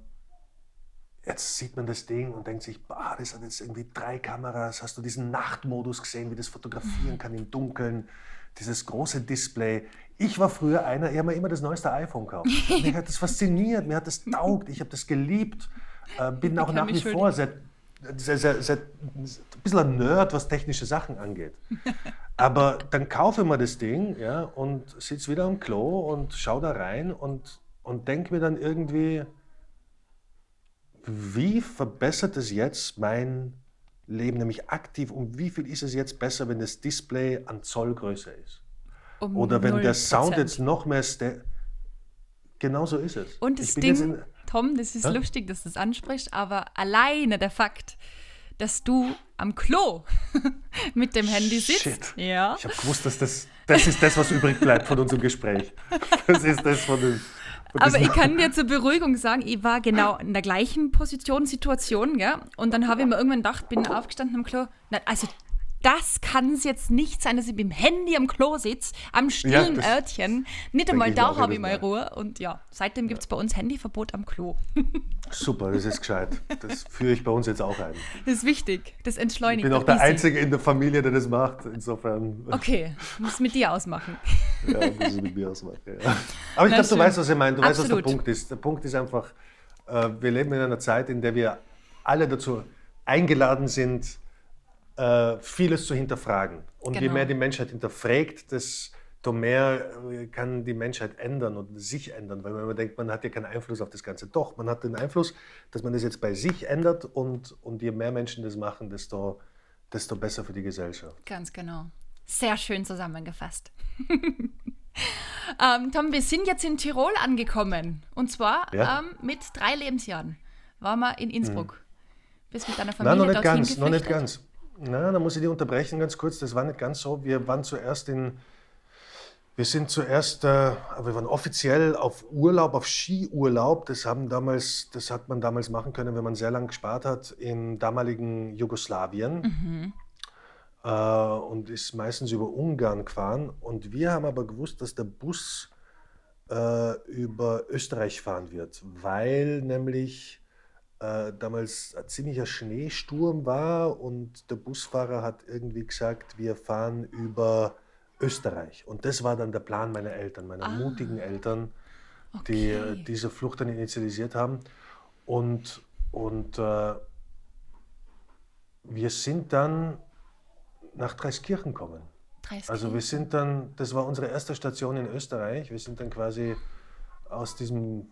jetzt sieht man das Ding und denkt sich, bah, das hat jetzt irgendwie drei Kameras. Hast du diesen Nachtmodus gesehen, wie das fotografieren kann im Dunkeln? Dieses große Display. Ich war früher einer, ich habe mir immer das neueste iPhone gekauft. mich hat das fasziniert, mir hat das taugt, ich habe das geliebt. Äh, bin auch nach wie vor seit, seit, seit, seit, ein bisschen ein Nerd, was technische Sachen angeht. Aber dann kaufe ich mir das Ding ja, und sitze wieder am Klo und schaue da rein und, und denke mir dann irgendwie, wie verbessert es jetzt mein Leben, nämlich aktiv, und wie viel ist es jetzt besser, wenn das Display an Zoll größer ist? Um Oder wenn 0%. der Sound jetzt noch mehr. Genau so ist es.
Und das Ding, Tom, das ist ja? lustig, dass du das ansprichst, aber alleine der Fakt, dass du am Klo mit dem Handy sitzt. Shit.
Ja. Ich habe gewusst, dass das, das ist das, was übrig bleibt von unserem Gespräch. Das ist das von dem.
Aber ich kann dir zur Beruhigung sagen, ich war genau in der gleichen Position, Situation, gell? Und dann habe ich mir irgendwann gedacht, bin aufgestanden am Klo. Na, also das kann es jetzt nicht sein, dass ich mit dem Handy am Klo sitze, am stillen ja, Örtchen. Nicht einmal da habe ich mal Ruhe. Und ja, seitdem gibt es bei uns Handyverbot am Klo.
Super, das ist gescheit. Das führe ich bei uns jetzt auch ein.
Das ist wichtig. Das entschleunigt.
Ich bin auch der Einzige in der Familie, der das macht. Insofern.
Okay, muss es mit dir ausmachen.
ja, muss es mit mir ausmachen. Ja. Aber ich glaube, du weißt, was ich meine. Du Absolut. weißt, was der Punkt ist. Der Punkt ist einfach, äh, wir leben in einer Zeit, in der wir alle dazu eingeladen sind, äh, vieles zu hinterfragen. Und genau. je mehr die Menschheit hinterfragt, desto mehr äh, kann die Menschheit ändern und sich ändern. Weil man denkt, man hat ja keinen Einfluss auf das Ganze. Doch, man hat den Einfluss, dass man das jetzt bei sich ändert und, und je mehr Menschen das machen, desto, desto besser für die Gesellschaft.
Ganz genau. Sehr schön zusammengefasst. Ähm, Tom, wir sind jetzt in Tirol angekommen. Und zwar
Ja.
ähm, mit drei Lebensjahren waren wir in Innsbruck. Bist mit deiner
Nein,
Familie
noch nicht
dorthin
ganz, noch nicht ganz. Na, da muss ich dich unterbrechen ganz kurz. Das war nicht ganz so. Wir waren zuerst in, wir sind zuerst, äh, wir waren offiziell auf Urlaub, auf Skiurlaub. Das haben damals, das hat man damals machen können, wenn man sehr lang gespart hat im damaligen Jugoslawien. Äh, und ist meistens über Ungarn gefahren. Und wir haben aber gewusst, dass der Bus äh, über Österreich fahren wird, weil nämlich äh, damals ein ziemlicher Schneesturm war und der Busfahrer hat irgendwie gesagt, wir fahren über Österreich. Und das war dann der Plan meiner Eltern, meiner mutigen Eltern, die äh,
Okay.
diese Flucht dann initialisiert haben. Und, und äh, wir sind dann nach Dreiskirchen gekommen. Also wir sind dann, das war unsere erste Station in Österreich. Wir sind dann quasi aus diesem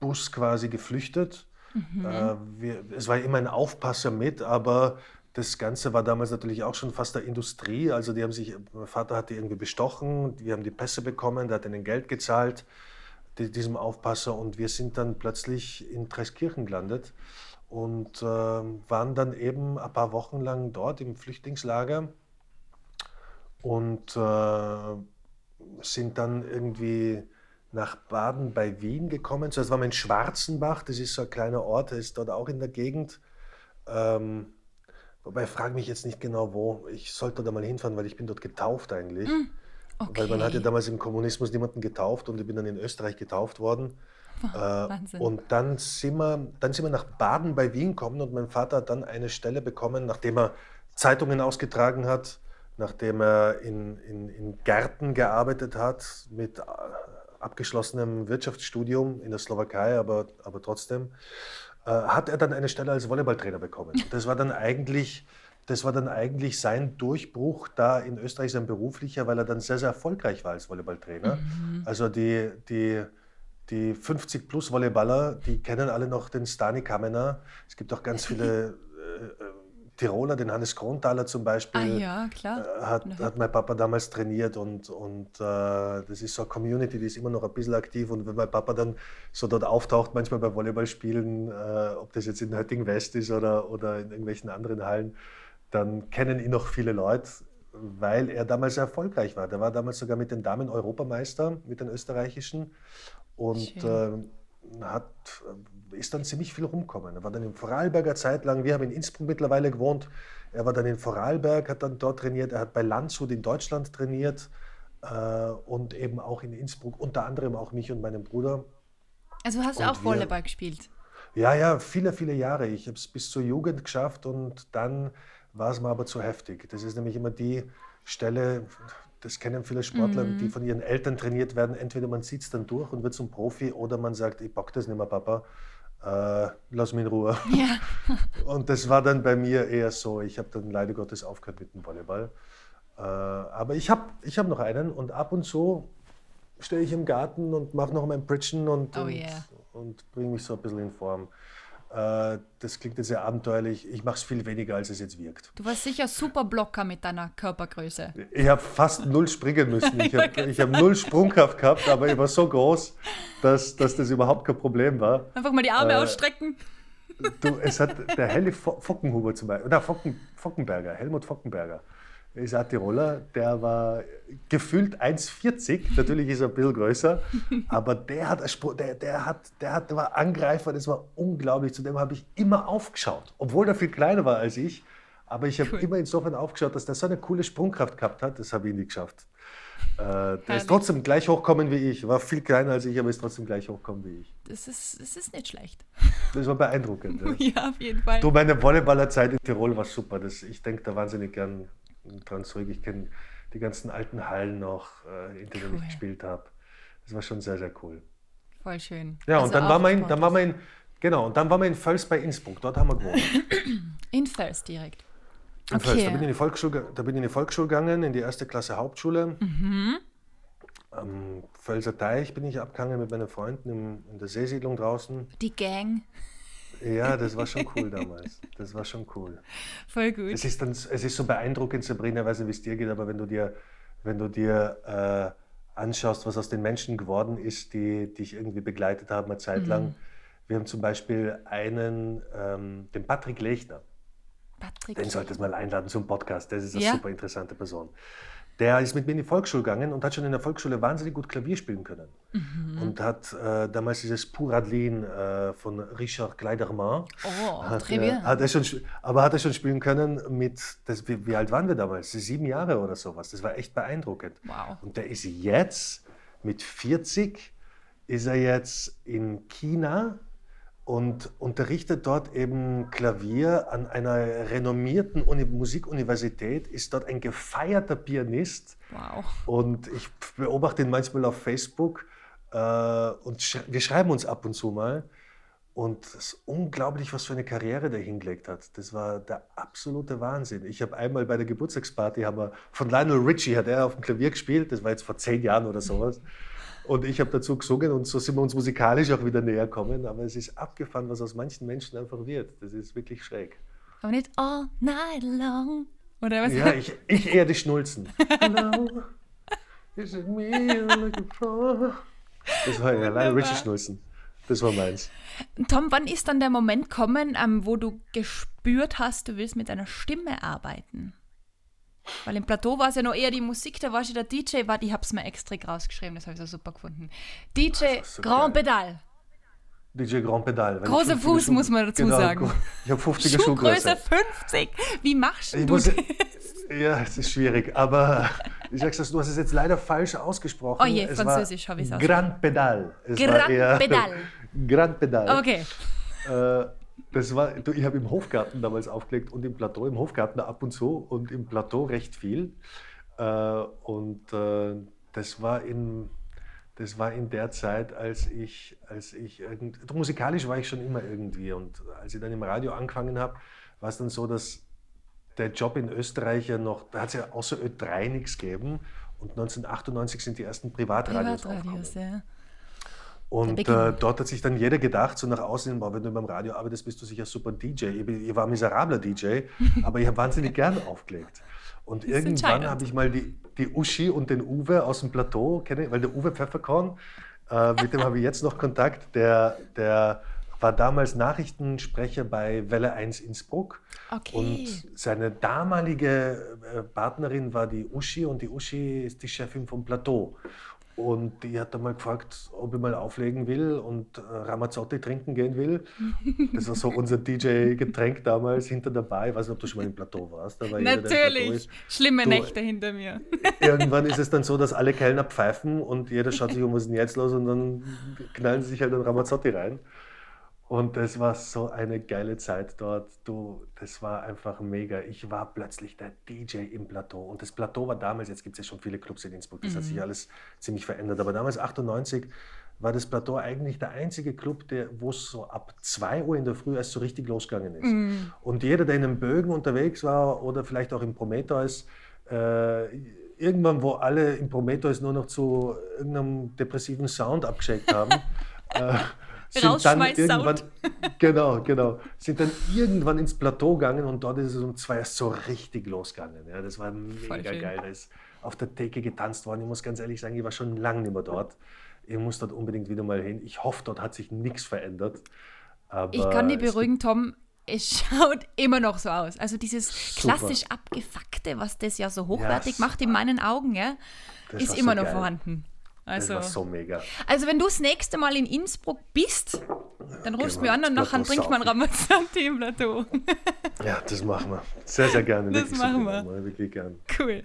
Bus quasi geflüchtet. Äh, wir, es war immer ein Aufpasser mit, aber das Ganze war damals natürlich auch schon fast eine Industrie. Also die haben sich, mein Vater hat die irgendwie bestochen, wir haben die Pässe bekommen, der hat ihnen Geld gezahlt, die, diesem Aufpasser. Und wir sind dann plötzlich in Treskirchen gelandet und äh, waren dann eben ein paar Wochen lang dort im Flüchtlingslager und äh, sind dann irgendwie nach Baden bei Wien gekommen. Zuerst waren wir in Schwarzenbach, das ist so ein kleiner Ort, der ist dort auch in der Gegend. Ähm, wobei, ich frage mich jetzt nicht genau wo. Ich sollte da mal hinfahren, weil ich bin dort getauft eigentlich. Weil man hat ja
Okay.
damals im Kommunismus niemanden getauft und ich bin dann in Österreich getauft worden. Äh,
Wahnsinn.
und dann sind, wir, dann sind wir nach Baden bei Wien gekommen und mein Vater hat dann eine Stelle bekommen, nachdem er Zeitungen ausgetragen hat, nachdem er in, in, in Gärten gearbeitet hat mit äh, abgeschlossenem Wirtschaftsstudium in der Slowakei, aber, aber trotzdem, äh, hat er dann eine Stelle als Volleyballtrainer bekommen. Das war dann eigentlich, das war dann eigentlich sein Durchbruch da in Österreich, sein beruflicher, weil er dann sehr, sehr erfolgreich war als Volleyballtrainer. Also die, die, die 50-plus-Volleyballer, die kennen alle noch den Stani Kamener. Es gibt auch ganz viele äh, Tiroler, den Hannes Kronthaler zum Beispiel.
Ah ja.
Äh, hat, hat mein Papa damals trainiert und, und äh, das ist so eine Community, die ist immer noch ein bisschen aktiv und wenn mein Papa dann so dort auftaucht, manchmal bei Volleyballspielen, äh, ob das jetzt in Hötting West ist oder, oder in irgendwelchen anderen Hallen, dann kennen ihn noch viele Leute, weil er damals erfolgreich war. Der war damals sogar mit den Damen Europameister, mit den österreichischen und
Schön.
äh, hat, ist dann ziemlich viel rumgekommen. Er war dann in Vorarlberger Zeit lang, wir haben in Innsbruck mittlerweile gewohnt, er war dann in Vorarlberg, hat dann dort trainiert, er hat bei Landshut in Deutschland trainiert äh, und eben auch in Innsbruck, unter anderem auch mich und meinen Bruder.
Also hast du auch
wir-
Volleyball gespielt?
Ja, ja, viele, viele Jahre. Ich habe es bis zur Jugend geschafft und dann war es mir aber zu heftig. Das ist nämlich immer die Stelle, das kennen viele Sportler, die von ihren Eltern trainiert werden. Entweder man zieht es dann durch und wird zum Profi oder man sagt, ich bock das nicht mehr, Papa, äh, lass mich in Ruhe.
Ja.
Und das war dann bei mir eher so. Ich habe dann leider Gottes aufgehört mit dem Volleyball. Äh, aber ich habe ich hab noch einen und ab und zu stehe ich im Garten und mache noch mein Bridgen und,
Oh
und,
yeah.
und bringe mich so ein bisschen in Form. Äh, das klingt jetzt sehr abenteuerlich. Ich mache es viel weniger, als es jetzt wirkt.
Du warst sicher super Blocker mit deiner Körpergröße.
Ich habe fast null springen müssen. Ich habe hab null Sprungkraft gehabt, aber ich war so groß, dass, dass das überhaupt kein Problem war.
Einfach mal die Arme
Äh,
ausstrecken.
Du, es hat der Helle Fo- Fockenhuber zum Beispiel, oder Focken, Fockenberger, Helmut Fockenberger, ist ein Tiroler, der war gefühlt 1,40, natürlich ist er ein bisschen größer, aber der hat, der, der hat, der hat, der war Angreifer, das war unglaublich, zu dem habe ich immer aufgeschaut, obwohl er viel kleiner war als ich, aber ich habe
Cool.
immer insofern aufgeschaut, dass der so eine coole Sprungkraft gehabt hat, das habe ich nie geschafft. Äh, der
Herrlich.
ist trotzdem gleich hochkommen wie ich, war viel kleiner als ich, aber ist trotzdem gleich hochkommen wie ich.
Das ist, das ist nicht schlecht.
Das war beeindruckend. Ja.
Ja, auf jeden Fall.
Du, meine Volleyballerzeit in Tirol war super. Das, ich denke da wahnsinnig gern dran zurück. Ich kenne die ganzen alten Hallen noch, äh, in denen
Cool.
ich gespielt habe. Das war schon sehr, sehr cool.
Voll schön.
Ja,
Also
und dann
auch
waren, wir in, dann
sportlich.
waren wir in, genau, und dann waren wir in Völs bei Innsbruck. Dort haben wir gewohnt.
In Förs direkt.
In Völs. Da
Okay.
bin ich in die Volksschule, da bin ich in die Volksschule gegangen, in die erste Klasse Hauptschule.
Mhm.
Am Völser Teich bin ich abgegangen mit meinen Freunden im, in der Seesiedlung draußen.
Die Gang.
Ja, das war schon cool damals. Das war schon cool.
Voll gut.
Es ist, dann, es ist so beeindruckend, Sabrina, ich weiß nicht, wie es dir geht, aber wenn du dir, wenn du dir äh, anschaust, was aus den Menschen geworden ist, die, die ich irgendwie begleitet habe, eine Zeit lang. Mhm. Wir haben zum Beispiel einen, ähm, den Patrick Lechner. Patrick den solltest du mal einladen zum Podcast. Das ist eine ja. super interessante Person. Der ist mit mir in die Volksschule gegangen und hat schon in der Volksschule wahnsinnig gut Klavier spielen können. Mhm. Und hat äh, damals dieses Pouradlin äh, von Richard Kleiderman.
Oh, hat,
äh, hat er schon, Aber hat er schon spielen können mit, das, wie, wie, alt waren wir damals? Sieben Jahre oder sowas. Das war echt beeindruckend.
Wow.
Und der ist jetzt mit 40, ist er jetzt in China und unterrichtet dort eben Klavier an einer renommierten Uni Musikuniversität, ist dort ein gefeierter Pianist.
Wow.
Und ich beobachte ihn manchmal auf Facebook äh, und sch wir schreiben uns ab und zu mal. Und es ist unglaublich, was für eine Karriere der hingelegt hat. Das war der absolute Wahnsinn. Ich habe einmal bei der Geburtstagsparty, haben wir, von Lionel Richie hat er auf dem Klavier gespielt, das war jetzt vor zehn Jahren oder sowas. Und ich habe dazu gesungen und so sind wir uns musikalisch auch wieder näher gekommen. Aber es ist abgefahren, was aus manchen Menschen einfach wird. Das ist wirklich schräg.
Aber nicht all night long. Oder was?
Ja, ich, ich eher die Schnulzen. Hello, is it me you're looking for? Das war ja allein Richie Schnulzen. Das war meins.
Tom, wann ist dann der Moment gekommen, ähm, wo du gespürt hast, du willst mit deiner Stimme arbeiten? Weil im Plateau war es ja noch eher die Musik, da war schon der DJ, war, ich habe es mir extra rausgeschrieben, das habe ich so super gefunden. DJ so Grand geil. Pedal.
DJ Grand Pedal.
Großer Fuß, Schuh, muss man dazu genau, sagen.
Ich habe 50er Schuhgröße.
Schuhgröße 50. Wie machst du muss, das?
Ja, es ist schwierig, aber ich sag's das, du hast es jetzt leider falsch ausgesprochen.
Oh je, es Französisch habe ich es
Grand Pedal.
Es Grand Pedal.
Grand Pedal.
Okay.
Äh, das war, ich habe im Hofgarten damals aufgelegt und im Plateau, im Hofgarten ab und zu und im Plateau recht viel. Äh, und äh, das war in, das war in der Zeit, als ich, als ich irgend, musikalisch war ich schon immer irgendwie. Und als ich dann im Radio angefangen habe, war es dann so, dass der Job in Österreich ja noch, da hat es ja außer Ö3 nichts gegeben. Und 1998 sind die ersten Privatradios, Privatradios ja. Und äh, dort hat sich dann jeder gedacht, so nach außen, wenn du beim Radio arbeitest, bist du sicher super DJ. Ich, ich war ein miserabler DJ, aber ich habe wahnsinnig gern aufgelegt. Und irgendwann habe ich mal die, die Uschi und den Uwe aus dem Plateau kenne, weil der Uwe Pfefferkorn, äh, mit dem habe ich jetzt noch Kontakt, der, der war damals Nachrichtensprecher bei Welle 1 Innsbruck.
Okay.
Und seine damalige äh, Partnerin war die Uschi und die Uschi ist die Chefin vom Plateau. Und die hat dann mal gefragt, ob ich mal auflegen will und äh, Ramazzotti trinken gehen will. Das war so unser DJ-Getränk damals hinter dabei. Ich weiß nicht, ob du schon mal im Plateau warst.
Aber Natürlich, schlimme du, Nächte hinter mir.
Irgendwann ist es dann so, dass alle Kellner pfeifen und jeder schaut sich um, was ist denn jetzt los? Und dann knallen sie sich halt einen Ramazzotti rein. Und das war so eine geile Zeit dort. Du, das war einfach mega. Ich war plötzlich der DJ im Plateau. Und das Plateau war damals, jetzt gibt es ja schon viele Clubs in Innsbruck, das mhm. hat sich mhm. alles ziemlich verändert. Aber damals, 98, war das Plateau eigentlich der einzige Club, wo es so ab 2 Uhr in der Früh erst so richtig losgegangen ist. Mhm. Und jeder, der in einem Bögen unterwegs war oder vielleicht auch im Prometheus, äh, irgendwann, wo alle im Prometheus nur noch zu irgendeinem depressiven Sound abgeschickt haben, äh, sind dann irgendwann, genau, genau, sind dann irgendwann ins Plateau gegangen und dort ist es um zwei erst so richtig losgegangen. Ja, das war mega geil. Da ist auf der Theke getanzt worden. Ich muss ganz ehrlich sagen, ich war schon lange nicht mehr dort. Ich muss dort unbedingt wieder mal hin. Ich hoffe, dort hat sich nichts verändert.
Aber ich kann dich beruhigen, Tom. Es schaut immer noch so aus. Also dieses super. klassisch abgefuckte, was das ja so hochwertig ja, macht in meinen Augen, ja, ist immer so noch geil. vorhanden. Also,
das war so mega.
Also wenn du das nächste Mal in Innsbruck bist, dann rufst du genau, mir an und nachher trinkt man Ramazzotti im Plateau.
Ja, das machen wir. Sehr, sehr gerne.
Das machen wir.
wir. Wirklich gern.
Cool.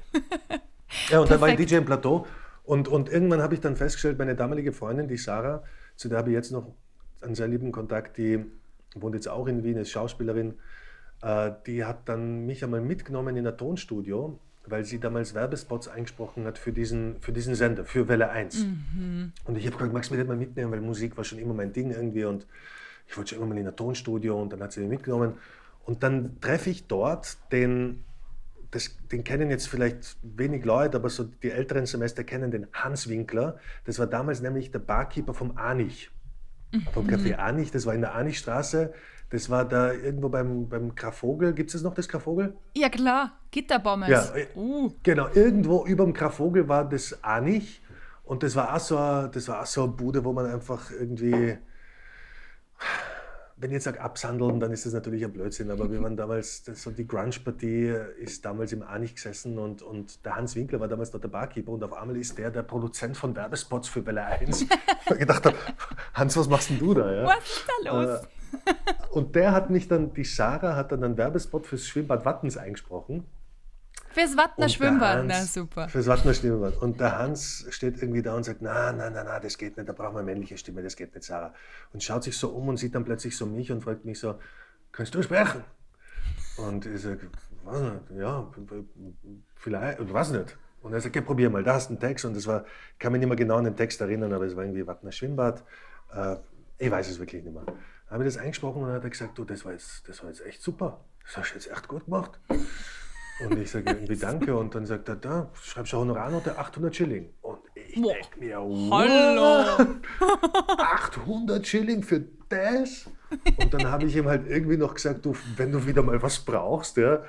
Ja, und dann war ich DJ im Plateau und, und irgendwann habe ich dann festgestellt, meine damalige Freundin, die Sarah, zu der habe ich jetzt noch einen sehr lieben Kontakt, die wohnt jetzt auch in Wien, ist Schauspielerin, äh, die hat dann mich einmal mitgenommen in ein Tonstudio weil sie damals Werbespots eingesprochen hat für diesen, für diesen Sender, für Welle 1. Mhm. Und ich habe gefragt, magst du mich nicht mal mitnehmen, weil Musik war schon immer mein Ding irgendwie und ich wollte schon immer mal in ein Tonstudio und dann hat sie mich mitgenommen. Und dann treffe ich dort den, das, den kennen jetzt vielleicht wenig Leute, aber so die älteren Semester kennen den Hans Winkler. Das war damals nämlich der Barkeeper vom Anich, vom Café mhm. Anich, das war in der Anichstraße. Das war da irgendwo beim, beim Grafvogel. Gibt es noch das Grafvogel?
Ja, klar. Gitterbommes.
Ja, uh. genau. Irgendwo über dem Grafvogel war das Anich. Und das war, auch so, eine- das war auch so eine Bude, wo man einfach irgendwie, wenn ich jetzt sage absandeln, dann ist das natürlich ein Blödsinn, aber wir waren damals, so die Grunge-Partie ist damals im Anich gesessen und, und der Hans Winkler war damals dort der Barkeeper und auf einmal ist der der Produzent von Werbespots für Welle 1. ich gedacht habe, Hans, was machst denn du da? Ja?
Was ist da los?
Äh, und der hat mich dann, die Sarah hat dann einen Werbespot fürs Schwimmbad Wattens eingesprochen.
Fürs Wattner Schwimmbad, na
Hans-
super.
Fürs Wattner Schwimmbad. Und der Hans steht irgendwie da und sagt, na, na, na, na, das geht nicht, da brauchen wir männliche Stimme, das geht nicht, Sarah. Und schaut sich so um und sieht dann plötzlich so mich und fragt mich so, kannst du sprechen? Und ich sage, ja, vielleicht, ich weiß nicht. Und er sagt, ja, probier mal, da hast du einen Text. Und das war, ich kann mich nicht mehr genau an den Text erinnern, aber es war irgendwie Wattner Schwimmbad. Äh, ich weiß es wirklich nicht mehr. Habe ich das eingesprochen und dann hat er gesagt, du, das war jetzt, das war jetzt echt super. Das hast du jetzt echt gut gemacht. Und ich sage irgendwie Danke. Und dann sagt er, da, schreibst du Honorarnote 800 Schilling. Und ich denke mir, wow,
Hallo.
800 Schilling für das? Und dann habe ich ihm halt irgendwie noch gesagt, du, wenn du wieder mal was brauchst, ja,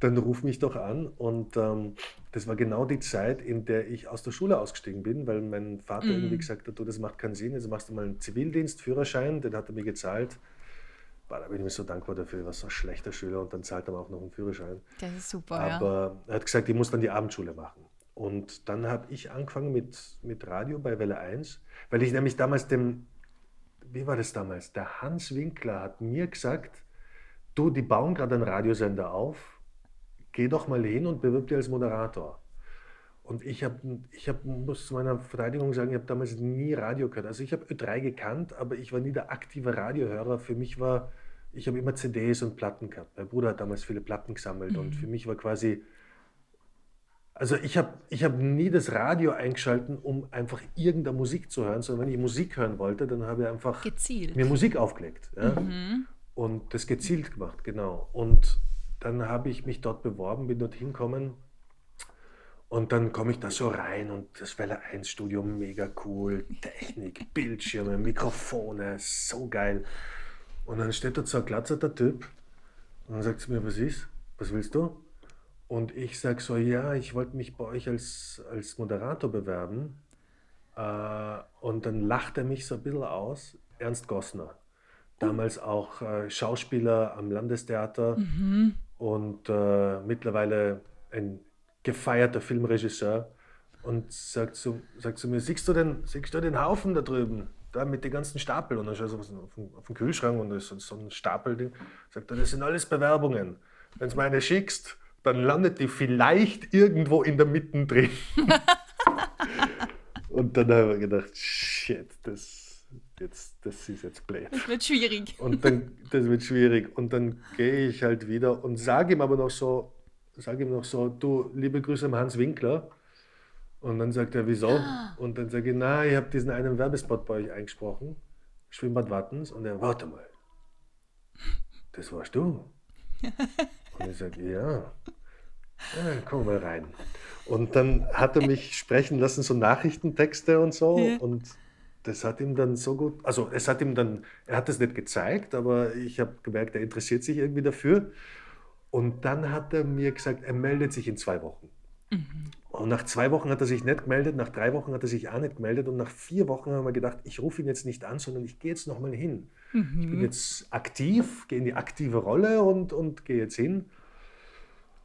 dann ruf mich doch an. Und ähm, das war genau die Zeit, in der ich aus der Schule ausgestiegen bin, weil mein Vater irgendwie gesagt hat, du, das macht keinen Sinn, jetzt machst du mal einen Zivildienst, Führerschein, den hat er mir gezahlt. Boah, da bin ich mir so dankbar dafür, ich war so ein schlechter Schüler und dann zahlt er mir auch noch einen Führerschein.
Das ist super, ja.
Aber er hat gesagt, ich muss dann die Abendschule machen. Und dann habe ich angefangen mit, mit Radio bei Welle 1, weil ich nämlich damals dem, wie war das damals? Der Hans Winkler hat mir gesagt, du, die bauen gerade einen Radiosender auf, geh doch mal hin und bewirb dich als Moderator. Und ich habe, ich hab, muss zu meiner Verteidigung sagen, ich habe damals nie Radio gehört. Also ich habe Ö3 gekannt, aber ich war nie der aktive Radiohörer. Für mich war, ich habe immer CDs und Platten gehabt. Mein Bruder hat damals viele Platten gesammelt und für mich war quasi, also ich habe ich hab nie das Radio eingeschalten, um einfach irgendeine Musik zu hören, sondern wenn ich Musik hören wollte, dann habe ich einfach
Gezielt.
mir Musik aufgelegt. Ja? Und das gezielt gemacht, genau. Und dann habe ich mich dort beworben, bin dort hinkommen und dann komme ich da so rein und das Welle 1 Studio mega cool, Technik, Bildschirme, Mikrofone, so geil. Und dann steht dort so ein glatzerter Typ und dann sagt sie mir, was ist? Was willst du? Und ich sage so, ja, ich wollte mich bei euch als, als Moderator bewerben. Äh, und dann lacht er mich so ein bisschen aus. Ernst Gossner. Damals auch äh, Schauspieler am Landestheater und äh, mittlerweile ein gefeierter Filmregisseur. Und sagt zu, sagt zu mir, siehst du, den, siehst du den Haufen da drüben? Da mit den ganzen Stapel. Und dann ich so auf den, auf den Kühlschrank und da ist so- so ein Stapelding. Sagt er, das sind alles Bewerbungen. Wenn du mir eine schickst, dann landet die vielleicht irgendwo in der Mitte drin. und dann habe ich gedacht, shit, das, jetzt, das ist jetzt blöd.
Das wird schwierig.
Und dann, das wird schwierig. Und dann gehe ich halt wieder und sage ihm aber noch so, sage ihm noch so, du, liebe Grüße an Hans Winkler. Und dann sagt er, wieso? Und dann sage ich, na, ich habe diesen einen Werbespot bei euch eingesprochen, Schwimmbad Wattens. Und er, warte mal, das warst du? Und ich sage, ja. ja, komm mal rein. Und dann hat er mich sprechen lassen, so Nachrichtentexte und so.
Ja.
Und das hat ihm dann so gut, also es hat ihm dann, er hat es nicht gezeigt, aber ich habe gemerkt, er interessiert sich irgendwie dafür. Und dann hat er mir gesagt, er meldet sich in zwei Wochen. Und nach zwei Wochen hat er sich nicht gemeldet, nach drei Wochen hat er sich auch nicht gemeldet und nach vier Wochen haben wir gedacht, ich rufe ihn jetzt nicht an, sondern ich gehe jetzt nochmal hin. Ich bin jetzt aktiv, gehe in die aktive Rolle und, und gehe jetzt hin.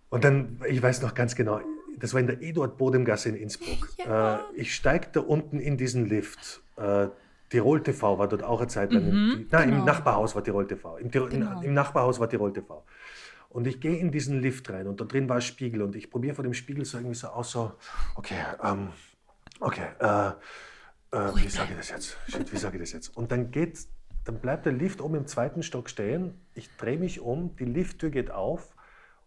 Und dann, ich weiß noch ganz genau, das war in der Eduard-Bodem-Gasse in Innsbruck.
Ja.
Äh, ich steige da unten in diesen Lift. Äh, Tirol TV war dort auch eine Zeit lang. im, nein,
genau.
im Nachbarhaus war Tirol TV. Im, Tirol,
Genau.
in, Im Nachbarhaus war Tirol TV. Und ich gehe in diesen Lift rein und da drin war ein Spiegel und ich probiere vor dem Spiegel so irgendwie so aus, so, okay, ähm, okay, äh, äh, wie sage ich das jetzt? Shit, wie sage ich das jetzt? Und dann geht, dann bleibt der Lift oben im zweiten Stock stehen, ich drehe mich um, die Lifttür geht auf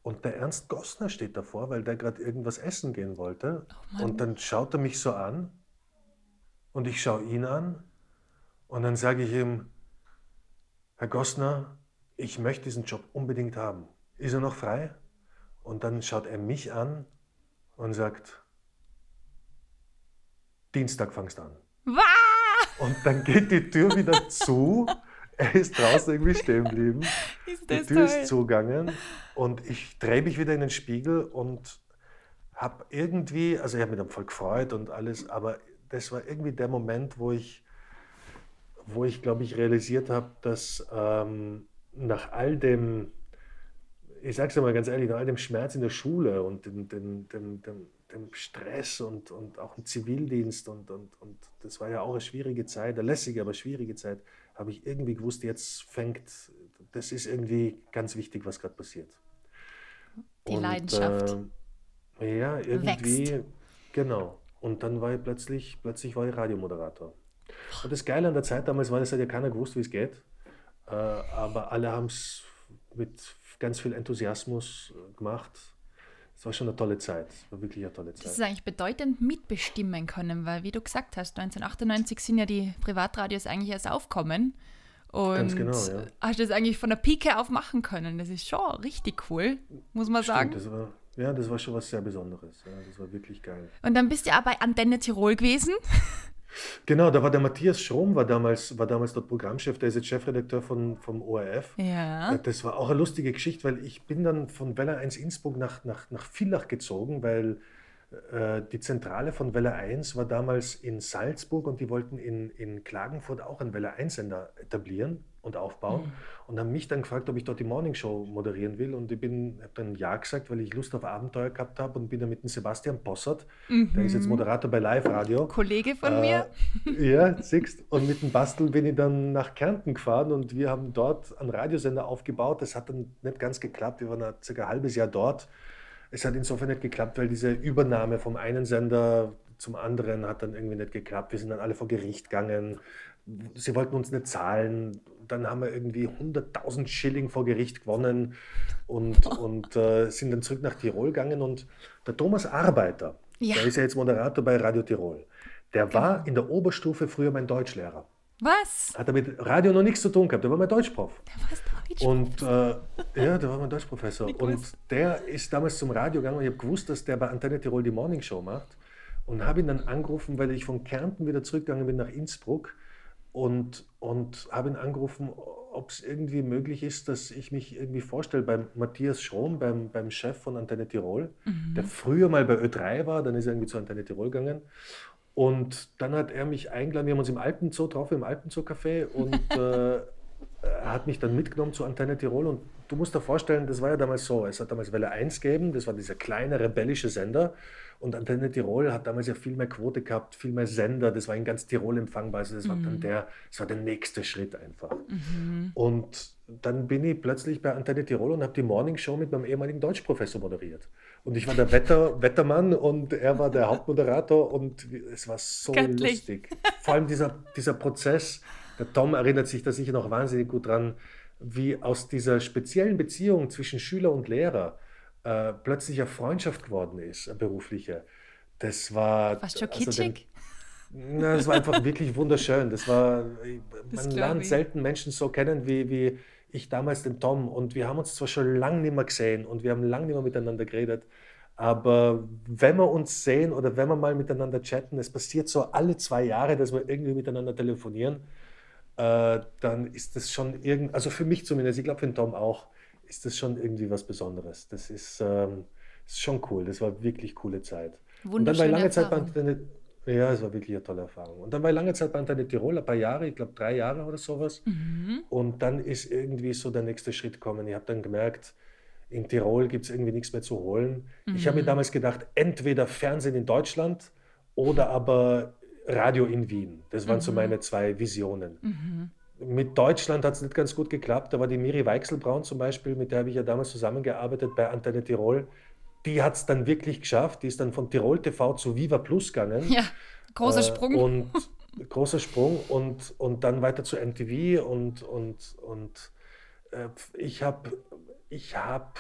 und der Ernst Gossner steht davor, weil der gerade irgendwas essen gehen wollte. und dann schaut er mich so an und ich schaue ihn an und dann sage ich ihm, Herr Gossner, ich möchte diesen Job unbedingt haben. Ist er noch frei? Und dann schaut er mich an und sagt, Dienstag fangst an.
Wah!
Und dann geht die Tür wieder zu. Er ist draußen irgendwie stehen geblieben. Die Tür
toll.
ist zugegangen und ich drehe mich wieder in den Spiegel und habe irgendwie, also ich habe mich dann voll gefreut und alles, aber das war irgendwie der Moment, wo ich, wo ich glaube ich, realisiert habe, dass ähm, nach all dem, ich sage es mal ganz ehrlich, nach all dem Schmerz in der Schule und dem, dem, dem, dem, dem Stress und, und auch im Zivildienst und, und, und das war ja auch eine schwierige Zeit, eine lässige, aber schwierige Zeit, habe ich irgendwie gewusst, jetzt fängt, das ist irgendwie ganz wichtig, was gerade passiert.
Die und, Leidenschaft.
Äh, ja, irgendwie, wächst. genau. Und dann war ich plötzlich, plötzlich war ich Radiomoderator. Und das Geile an der Zeit damals war, das hat ja keiner gewusst, wie es geht. Äh, aber alle haben es mit ganz viel Enthusiasmus äh, gemacht. Es war schon eine tolle Zeit. Es war wirklich eine tolle Zeit.
Das ist eigentlich bedeutend mitbestimmen können, weil, wie du gesagt hast, 1998 sind ja die Privatradios eigentlich erst aufkommen. Und Ganz genau, ja. hast du das eigentlich von der Pike auf machen können. Das ist schon richtig cool, muss man
Stimmt,
sagen.
Das war, ja, das war schon was sehr Besonderes. Ja, das war wirklich geil.
Und dann bist du ja bei Antenne Tirol gewesen.
Genau, da war der Matthias Schrom, war damals, war damals dort Programmchef, der ist jetzt Chefredakteur von, vom ORF.
Ja.
Äh, das war auch eine lustige Geschichte, weil ich bin dann von Welle 1 Innsbruck nach, nach, nach Villach gezogen, weil äh, die Zentrale von Welle 1 war damals in Salzburg und die wollten in, in Klagenfurt auch einen Welle 1-Sender etablieren und aufbauen mhm. und haben mich dann gefragt, ob ich dort die Morning Show moderieren will und ich habe dann ja gesagt, weil ich Lust auf Abenteuer gehabt habe und bin dann mit dem Sebastian Possert, mhm. der ist jetzt mhm. Moderator bei Live Radio.
Kollege von äh, mir.
Ja, siehst und mit dem Bastel bin ich dann nach Kärnten gefahren und wir haben dort einen Radiosender aufgebaut. Das hat dann nicht ganz geklappt, wir waren circa ein halbes Jahr dort. Es hat insofern nicht geklappt, weil diese Übernahme vom einen Sender zum anderen hat dann irgendwie nicht geklappt. Wir sind dann alle vor Gericht gegangen. Sie wollten uns nicht zahlen dann haben wir irgendwie 100.000 Schilling vor Gericht gewonnen und, und äh, sind dann zurück nach Tirol gegangen. Und der Thomas Arbeiter, ja. der ist ja jetzt Moderator bei Radio Tirol, der genau. war in der Oberstufe früher mein Deutschlehrer.
Was?
Hat er mit Radio noch nichts zu tun gehabt, der war mein Deutschprof.
Der war Deutschprofessor.
Und äh, ja, der war mein Deutschprofessor. Und der ist damals zum Radio gegangen und ich habe gewusst, dass der bei Antenne Tirol die Morning Show macht. Und habe ihn dann angerufen, weil ich von Kärnten wieder zurückgegangen bin nach Innsbruck und, und habe ihn angerufen, ob es irgendwie möglich ist, dass ich mich irgendwie vorstelle beim Matthias Schrom, beim, beim Chef von Antenne Tirol, mhm. der früher mal bei Ö3 war, dann ist er irgendwie zu Antenne Tirol gegangen. Und dann hat er mich eingeladen, wir haben uns im Alpenzoo getroffen, im Alpenzoo-Café und äh, er hat mich dann mitgenommen zu Antenne Tirol und du musst dir vorstellen, das war ja damals so, es hat damals Welle 1 gegeben, das war dieser kleine rebellische Sender und Antenne Tirol hat damals ja viel mehr Quote gehabt, viel mehr Sender. Das war in ganz Tirol empfangbar. Also das mhm. war dann mhm. der, das war der nächste Schritt einfach. Mhm. Und dann bin ich plötzlich bei Antenne Tirol und habe die Morning Show mit meinem ehemaligen Deutschprofessor moderiert. Und ich war der Wetter, Wettermann und er war der Hauptmoderator und es war so Göttlich. lustig. Vor allem dieser, dieser Prozess, der Tom erinnert sich da sicher noch wahnsinnig gut dran, wie aus dieser speziellen Beziehung zwischen Schüler und Lehrer äh, plötzlich eine Freundschaft geworden ist, eine berufliche. Das war.
Fast schon kitschig?
Also den, na, das war einfach wirklich wunderschön. Das war, das man lernt ich. selten Menschen so kennen wie, wie ich damals den Tom. Und wir haben uns zwar schon lange nicht mehr gesehen und wir haben lange nicht mehr miteinander geredet, aber wenn wir uns sehen oder wenn wir mal miteinander chatten, es passiert so alle zwei Jahre, dass wir irgendwie miteinander telefonieren, äh, dann ist das schon irgend, also für mich zumindest, ich glaube für den Tom auch, ist das schon irgendwie was Besonderes. Das ist, ähm, ist schon cool. Das war wirklich coole Zeit. Und dann war ich lange Erfahrung. Zeit bei ja, es war wirklich eine tolle Erfahrung. Und dann war ich lange Zeit bei Antenne Tirol, ein paar Jahre, ich glaube drei Jahre oder sowas. Mhm. Und dann ist irgendwie so der nächste Schritt gekommen. Ich habe dann gemerkt, in Tirol gibt es irgendwie nichts mehr zu holen. Mhm. Ich habe mir damals gedacht, entweder Fernsehen in Deutschland oder aber Radio in Wien. Das waren mhm. so meine zwei Visionen. Mhm mit Deutschland hat es nicht ganz gut geklappt. Da war die Miri Weichselbraun zum Beispiel, mit der habe ich ja damals zusammengearbeitet bei Antenne Tirol. Die hat es dann wirklich geschafft. Die ist dann von Tirol TV zu Viva Plus gegangen.
Ja, großer äh, Sprung.
Und großer Sprung und, und dann weiter zu MTV und, und, und äh, ich habe ich hab,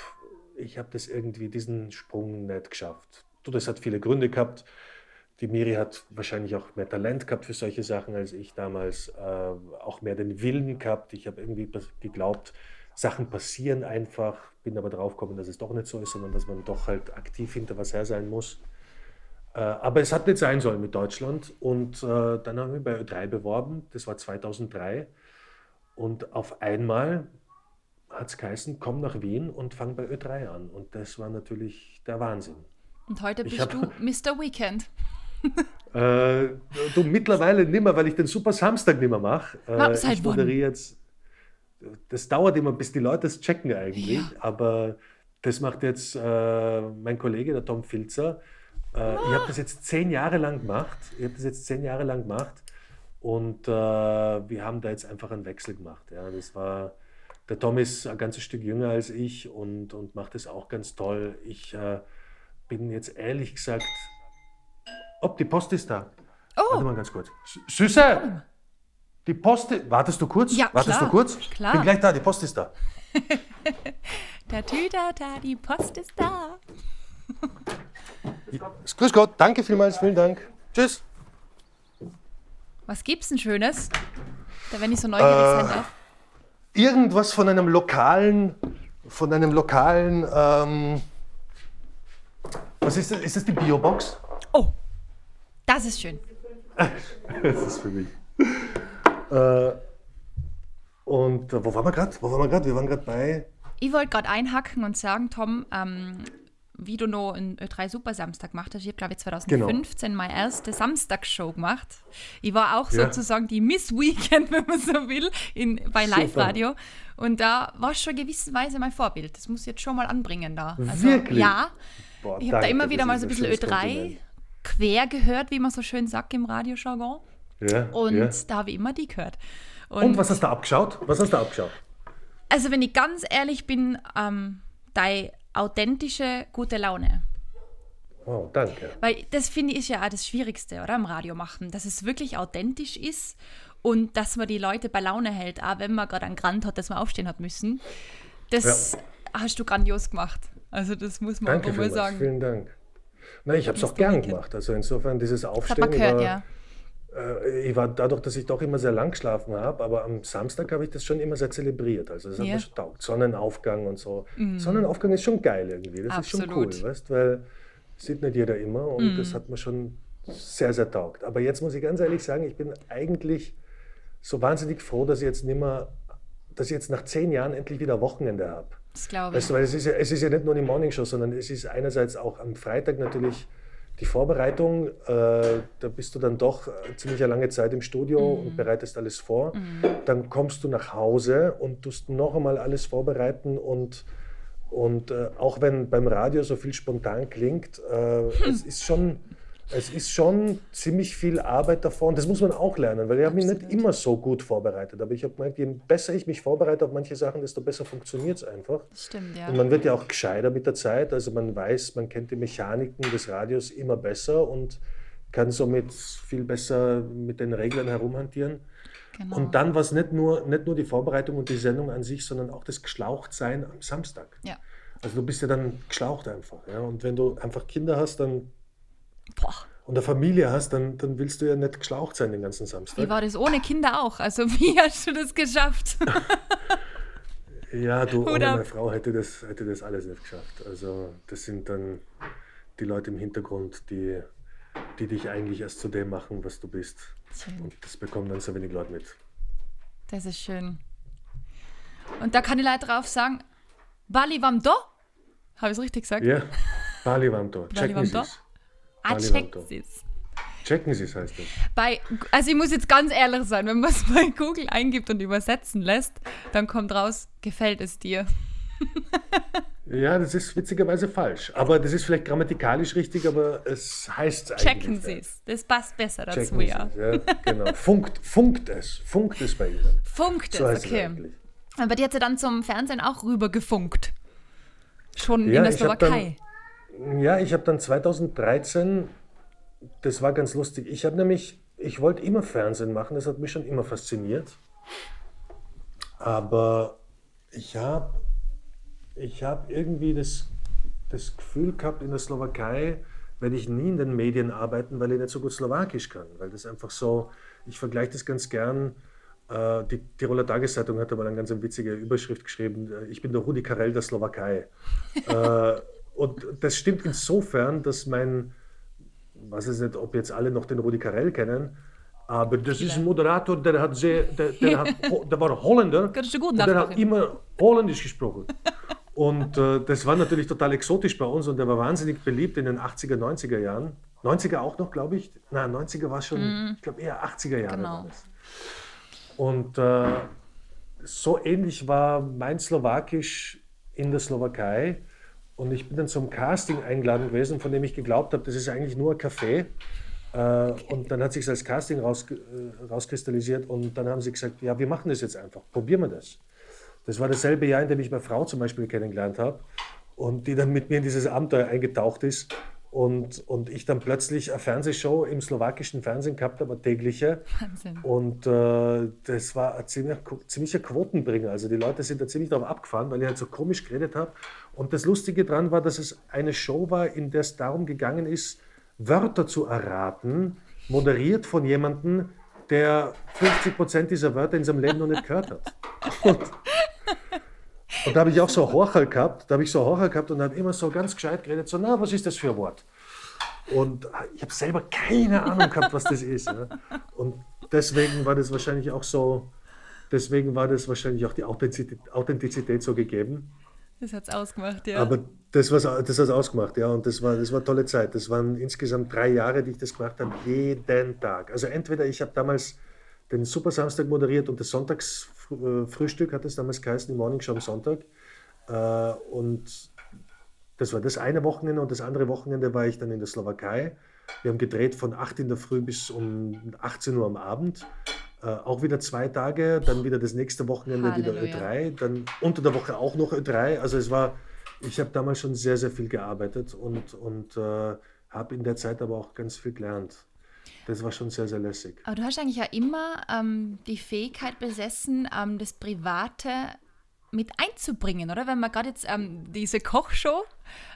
ich hab das irgendwie, diesen Sprung nicht geschafft. Du, das hat viele Gründe gehabt. Die Miri hat wahrscheinlich auch mehr Talent gehabt für solche Sachen als ich damals, äh, auch mehr den Willen gehabt. Ich habe irgendwie geglaubt, Sachen passieren einfach, bin aber drauf gekommen, dass es doch nicht so ist, sondern dass man doch halt aktiv hinter was her sein muss. Äh, aber es hat nicht sein sollen mit Deutschland und äh, dann haben wir bei Ö3 beworben, das war 2003 und auf einmal hat es geheißen, komm nach Wien und fang bei Ö3 an und das war natürlich der Wahnsinn.
Und heute bist hab, du Mr. Weekend.
äh, du mittlerweile nimmer, weil ich den Super Samstag nimmer mache. Äh,
seit
ich moderiere jetzt. Das dauert immer, bis die Leute es checken eigentlich.
Ja.
Aber das macht jetzt äh, mein Kollege, der Tom Filzer. Äh, Ich habe das jetzt zehn Jahre lang gemacht. Ich habe das jetzt zehn Jahre lang gemacht. Und äh, wir haben da jetzt einfach einen Wechsel gemacht. Ja, das war, der Tom ist ein ganzes Stück jünger als ich und, und macht das auch ganz toll. Ich äh, bin jetzt ehrlich gesagt. Ob die Post ist da. Warte
Oh,
mal ganz kurz. Süße! Die Post. Wartest du kurz?
Ja,
Wartest
klar,
du kurz?
klar.
Bin gleich da, die Post ist da.
da, die Post ist da.
Grüß Gott, danke vielmals, vielen Dank. Tschüss.
Was gibt's denn Schönes? Da wenn ich so neugierig sein
Äh,
darf.
Irgendwas von einem lokalen, von einem lokalen, ähm, was ist das? Ist das die Biobox?
Oh, das ist schön.
Das ist für mich. Äh, und äh, wo waren wir gerade? Wo waren wir gerade? Wir waren gerade bei.
Ich wollte gerade einhacken und sagen, Tom, ähm, wie du noch einen Ö3 Super Samstag gemacht hast. Ich habe, glaube ich, 2015 meine erste Samstagsshow gemacht. Ich war auch
Ja.
sozusagen die Miss Weekend, wenn man so will, in, bei
Super.
Live-Radio. Und da war schon gewisserweise mein Vorbild. Das muss ich jetzt schon mal anbringen da. Also,
Wirklich?
Ja.
Boah,
Ich habe da immer wieder mal so ein bisschen
schönes
Ö3
Kompliment.
Quer gehört, wie man so schön sagt im Radiojargon.
Ja,
Und
ja.
da habe ich immer die gehört.
Und was hast du abgeschaut? Was hast du abgeschaut?
Also, wenn ich ganz ehrlich bin, ähm, deine authentische gute Laune.
Oh, danke.
Weil das finde ich ist ja auch das Schwierigste, oder? Im Radio machen. Dass es wirklich authentisch ist und dass man die Leute bei Laune hält, auch wenn man gerade einen Grant hat, dass man aufstehen hat müssen. Das hast du grandios gemacht. Also, das muss man
Danke
einfach mal sagen.
Vielen Dank. Nein, ich habe es auch gern gemacht. Also insofern dieses
hat
Aufstehen.
gehört,
war,
ja.
äh, ich war dadurch, dass ich doch immer sehr lang geschlafen habe, aber am Samstag habe ich das schon immer sehr zelebriert. Also das hat
Ja. Mhm.
mir schon taugt. Sonnenaufgang und so. Sonnenaufgang ist schon geil irgendwie. Das ist schon cool,
Absolut. Mhm.
weißt weil sieht nicht jeder immer und das hat mir schon sehr, sehr taugt. Aber jetzt muss ich ganz ehrlich sagen, ich bin eigentlich so wahnsinnig froh, dass ich jetzt nicht mehr, dass ich jetzt nach zehn Jahren endlich wieder Wochenende habe.
Das glaube ich.
Weißt du, weil es ist, ja, es ist ja nicht nur die Morningshow, sondern es ist einerseits auch am Freitag natürlich die Vorbereitung. Äh, da bist du dann doch äh, ziemlich eine lange Zeit im Studio und bereitest alles vor. Dann kommst du nach Hause und tust noch einmal alles vorbereiten und und äh, auch wenn beim Radio so viel spontan klingt, äh, es ist schon es ist schon ziemlich viel Arbeit davor und das muss man auch lernen, weil ich habe mich nicht immer so gut vorbereitet. Aber ich habe gemerkt, je besser ich mich vorbereite auf manche Sachen, desto besser funktioniert es einfach.
das stimmt, ja.
Und man wird ja auch gescheiter mit der Zeit. Also man weiß, man kennt die Mechaniken des Radios immer besser und kann somit viel besser mit den Reglern herumhantieren.
genau.
Und dann war es nicht nur, nicht nur die Vorbereitung und die Sendung an sich, sondern auch das Geschlauchtsein am Samstag.
ja.
Also du bist ja dann geschlaucht einfach. Ja? Und wenn du einfach Kinder hast dann,
Boah.
und eine Familie hast, dann, dann willst du ja nicht geschlaucht sein den ganzen Samstag.
Wie war das ohne Kinder auch? Also, wie hast du das geschafft?
Ja, du,
Hut
ohne
ab.
meine Frau hätte das, hätte das alles nicht geschafft. Also das sind dann die Leute im Hintergrund, die, die dich eigentlich erst zu dem machen, was du bist.
Schön.
Und das bekommen dann so wenig Leute mit.
Das ist schön. Und da kann ich leider drauf sagen, Bali wam do? Habe ich es richtig gesagt?
Ja, Bali Wanto.
Bali
Checken Sie es.
Ah, checkt
Wanto.
es.
Checken Sie es, heißt das.
Bei, also ich muss jetzt ganz ehrlich sein, wenn man es bei Google eingibt und übersetzen lässt, dann kommt raus, gefällt es dir.
Ja, das ist witzigerweise falsch. Aber das ist vielleicht grammatikalisch richtig, aber es heißt eigentlich.
Checken Sie es. Das passt besser dazu,
Checken Sie
ja.
es. Ja, genau. Funkt, funkt es. Funkt es bei Ihnen.
Funkt es,
So es
okay.
eigentlich.
Aber die hat sie dann zum Fernsehen auch rübergefunkt. Schon
Ja,
in der Slowakei.
Ja, ich habe dann 2013, das war ganz lustig, ich habe nämlich, ich wollte immer Fernsehen machen, das hat mich schon immer fasziniert. Aber ich habe ich hab irgendwie das, das Gefühl gehabt, in der Slowakei werde ich nie in den Medien arbeiten, weil ich nicht so gut Slowakisch kann. Weil das einfach so, ich vergleiche das ganz gern. äh, Die Tiroler Tageszeitung hat einmal eine ganz witzige Überschrift geschrieben, äh, ich bin der Rudi Carell der Slowakei. Und das stimmt insofern, dass mein, weiß ich nicht, ob jetzt alle noch den Rudi Carell kennen, aber das ist ein Moderator, der, hat sehr, der, der, hat, der war Holländer
Kannst du gut
und der hat immer Holländisch gesprochen. Und äh, das war natürlich total exotisch bei uns und der war wahnsinnig beliebt in den 80er, 90er Jahren. 90er auch noch, glaube ich. Na, 90er war schon, mm. ich glaube eher 80er Jahre genau. Und äh, so ähnlich war mein Slowakisch in der Slowakei. Und ich bin dann zum Casting eingeladen gewesen, von dem ich geglaubt habe, das ist eigentlich nur ein Café. Äh, und dann hat sich als Casting raus, äh, rauskristallisiert und dann haben sie gesagt, ja, wir machen das jetzt einfach, probieren wir das. Das war dasselbe Jahr, in dem ich meine Frau zum Beispiel kennengelernt habe und die dann mit mir in dieses Abenteuer eingetaucht ist und, und ich dann plötzlich eine Fernsehshow im slowakischen Fernsehen gehabt habe, tägliche. Wahnsinn. Und äh, das war ein ziemlich, ziemlicher Quotenbringer. Also die Leute sind da ziemlich darauf abgefahren, weil ich halt so komisch geredet habe. Und das Lustige daran war, dass es eine Show war, in der es darum gegangen ist, Wörter zu erraten, moderiert von jemandem, der 50 Prozent dieser Wörter in seinem Leben noch nicht gehört hat. Und, und da habe ich auch so Horcher gehabt, da habe ich so Horcher gehabt und habe immer so ganz gescheit geredet, so, na, was ist das für ein Wort? Und ich habe selber keine Ahnung gehabt, was das ist. Und deswegen war das wahrscheinlich auch so, deswegen war das wahrscheinlich auch die Authentizität, Authentizität so gegeben.
Das hat es ausgemacht, ja.
Aber das, das hat es ausgemacht, ja. Und das war, das war eine tolle Zeit. Das waren insgesamt drei Jahre, die ich das gemacht habe, jeden Tag. Also entweder ich habe damals den Super Samstag moderiert und das Sonntagsfrühstück hat es damals geheißen, die Morning Show am Sonntag. Äh, und das war das eine Wochenende und das andere Wochenende war ich dann in der Slowakei. Wir haben gedreht von 8 in der Früh bis um 18 Uhr am Abend. Äh, auch wieder zwei Tage, dann wieder das nächste Wochenende Halleluja. wieder Ö3, dann unter der Woche auch noch Ö3. Also es war, ich habe damals schon sehr, sehr viel gearbeitet und, und äh, habe in der Zeit aber auch ganz viel gelernt. Das war schon sehr, sehr lässig.
Aber du hast eigentlich ja immer ähm, die Fähigkeit besessen, ähm, das Private mit einzubringen, oder? Wenn wir gerade jetzt ähm, diese Kochshow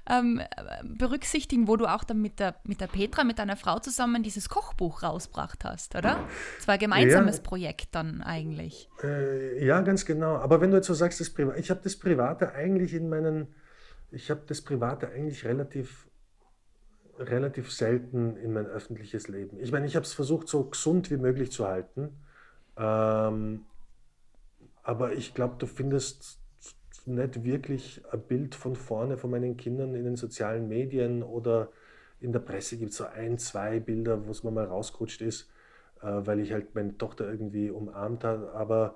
ähm, berücksichtigen, wo du auch dann mit der, mit der Petra, mit deiner Frau zusammen dieses Kochbuch rausgebracht hast, oder? Es war ein gemeinsames ja, Projekt dann eigentlich.
Äh, ja, ganz genau. Aber wenn du jetzt so sagst, das ich habe das Private eigentlich in meinen, ich habe das Private eigentlich relativ relativ selten in mein öffentliches Leben. Ich meine, ich habe es versucht, so gesund wie möglich zu halten. Ähm, aber ich glaube, du findest nicht wirklich ein Bild von vorne von meinen Kindern in den sozialen Medien oder in der Presse gibt es so ein, zwei Bilder, wo es mir mal rausgerutscht ist, äh, weil ich halt meine Tochter irgendwie umarmt habe. Aber,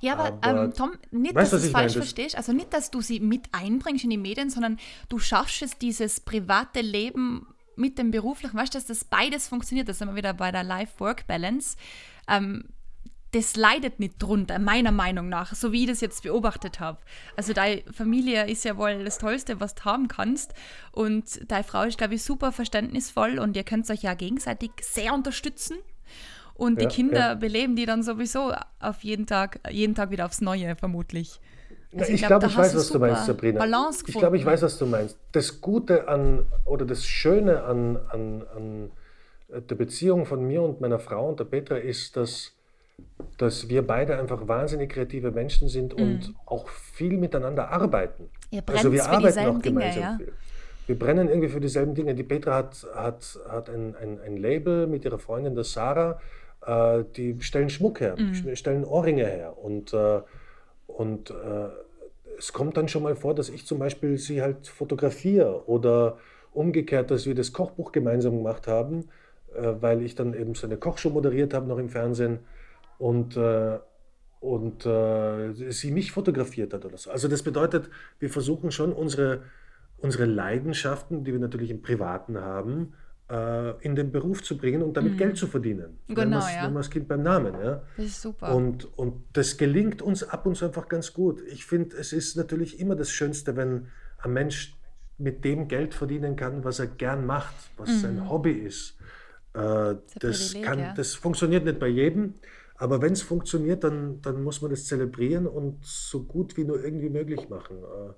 ja, aber, aber ähm, Tom, nicht, weißt, dass du es falsch meine? verstehst. Also nicht, dass du sie mit einbringst in die Medien, sondern du schaffst es, dieses private Leben mit dem beruflichen, weißt du, dass das beides funktioniert. Das sind wir wieder bei der Life-Work-Balance. Ähm, das leidet nicht drunter, meiner Meinung nach, so wie ich das jetzt beobachtet habe. Also deine Familie ist ja wohl das Tollste, was du haben kannst. Und deine Frau ist, glaube ich, super verständnisvoll und ihr könnt euch ja gegenseitig sehr unterstützen. Und ja, die Kinder ja. beleben die dann sowieso auf jeden Tag, jeden Tag wieder aufs Neue, vermutlich.
Also ich, glaube, glaub, ich weiß, was du meinst, Sabrina. Balance ich glaube, ich weiß, was du meinst. Das Gute an oder das Schöne an, an, an der Beziehung von mir und meiner Frau und der Petra ist, dass dass wir beide einfach wahnsinnig kreative Menschen sind mhm. und auch viel miteinander arbeiten.
also wir arbeiten auch gemeinsam Dinge, ja? viel.
Wir brennen irgendwie für dieselben Dinge. Die Petra hat, hat, hat ein, ein, ein Label mit ihrer Freundin, der Sarah. Äh, die stellen Schmuck her, mhm. stellen Ohrringe her. Und, äh, und äh, es kommt dann schon mal vor, dass ich zum Beispiel sie halt fotografiere oder umgekehrt, dass wir das Kochbuch gemeinsam gemacht haben, äh, weil ich dann eben so eine Kochshow moderiert habe noch im Fernsehen und, äh, und äh, sie mich fotografiert hat oder so. Also das bedeutet, wir versuchen schon unsere, unsere Leidenschaften, die wir natürlich im Privaten haben, in den Beruf zu bringen und damit mhm. Geld zu verdienen.
Genau, ja.
Nennen wir das Kind beim Namen. Ja?
Das ist super.
Und, und das gelingt uns ab und zu einfach ganz gut. Ich finde, es ist natürlich immer das Schönste, wenn ein Mensch mit dem Geld verdienen kann, was er gern macht, was mhm. sein Hobby ist. Äh, das, das, kann, ja. das funktioniert nicht bei jedem. Aber wenn es funktioniert, dann, dann muss man das zelebrieren und so gut wie nur irgendwie möglich machen. Äh,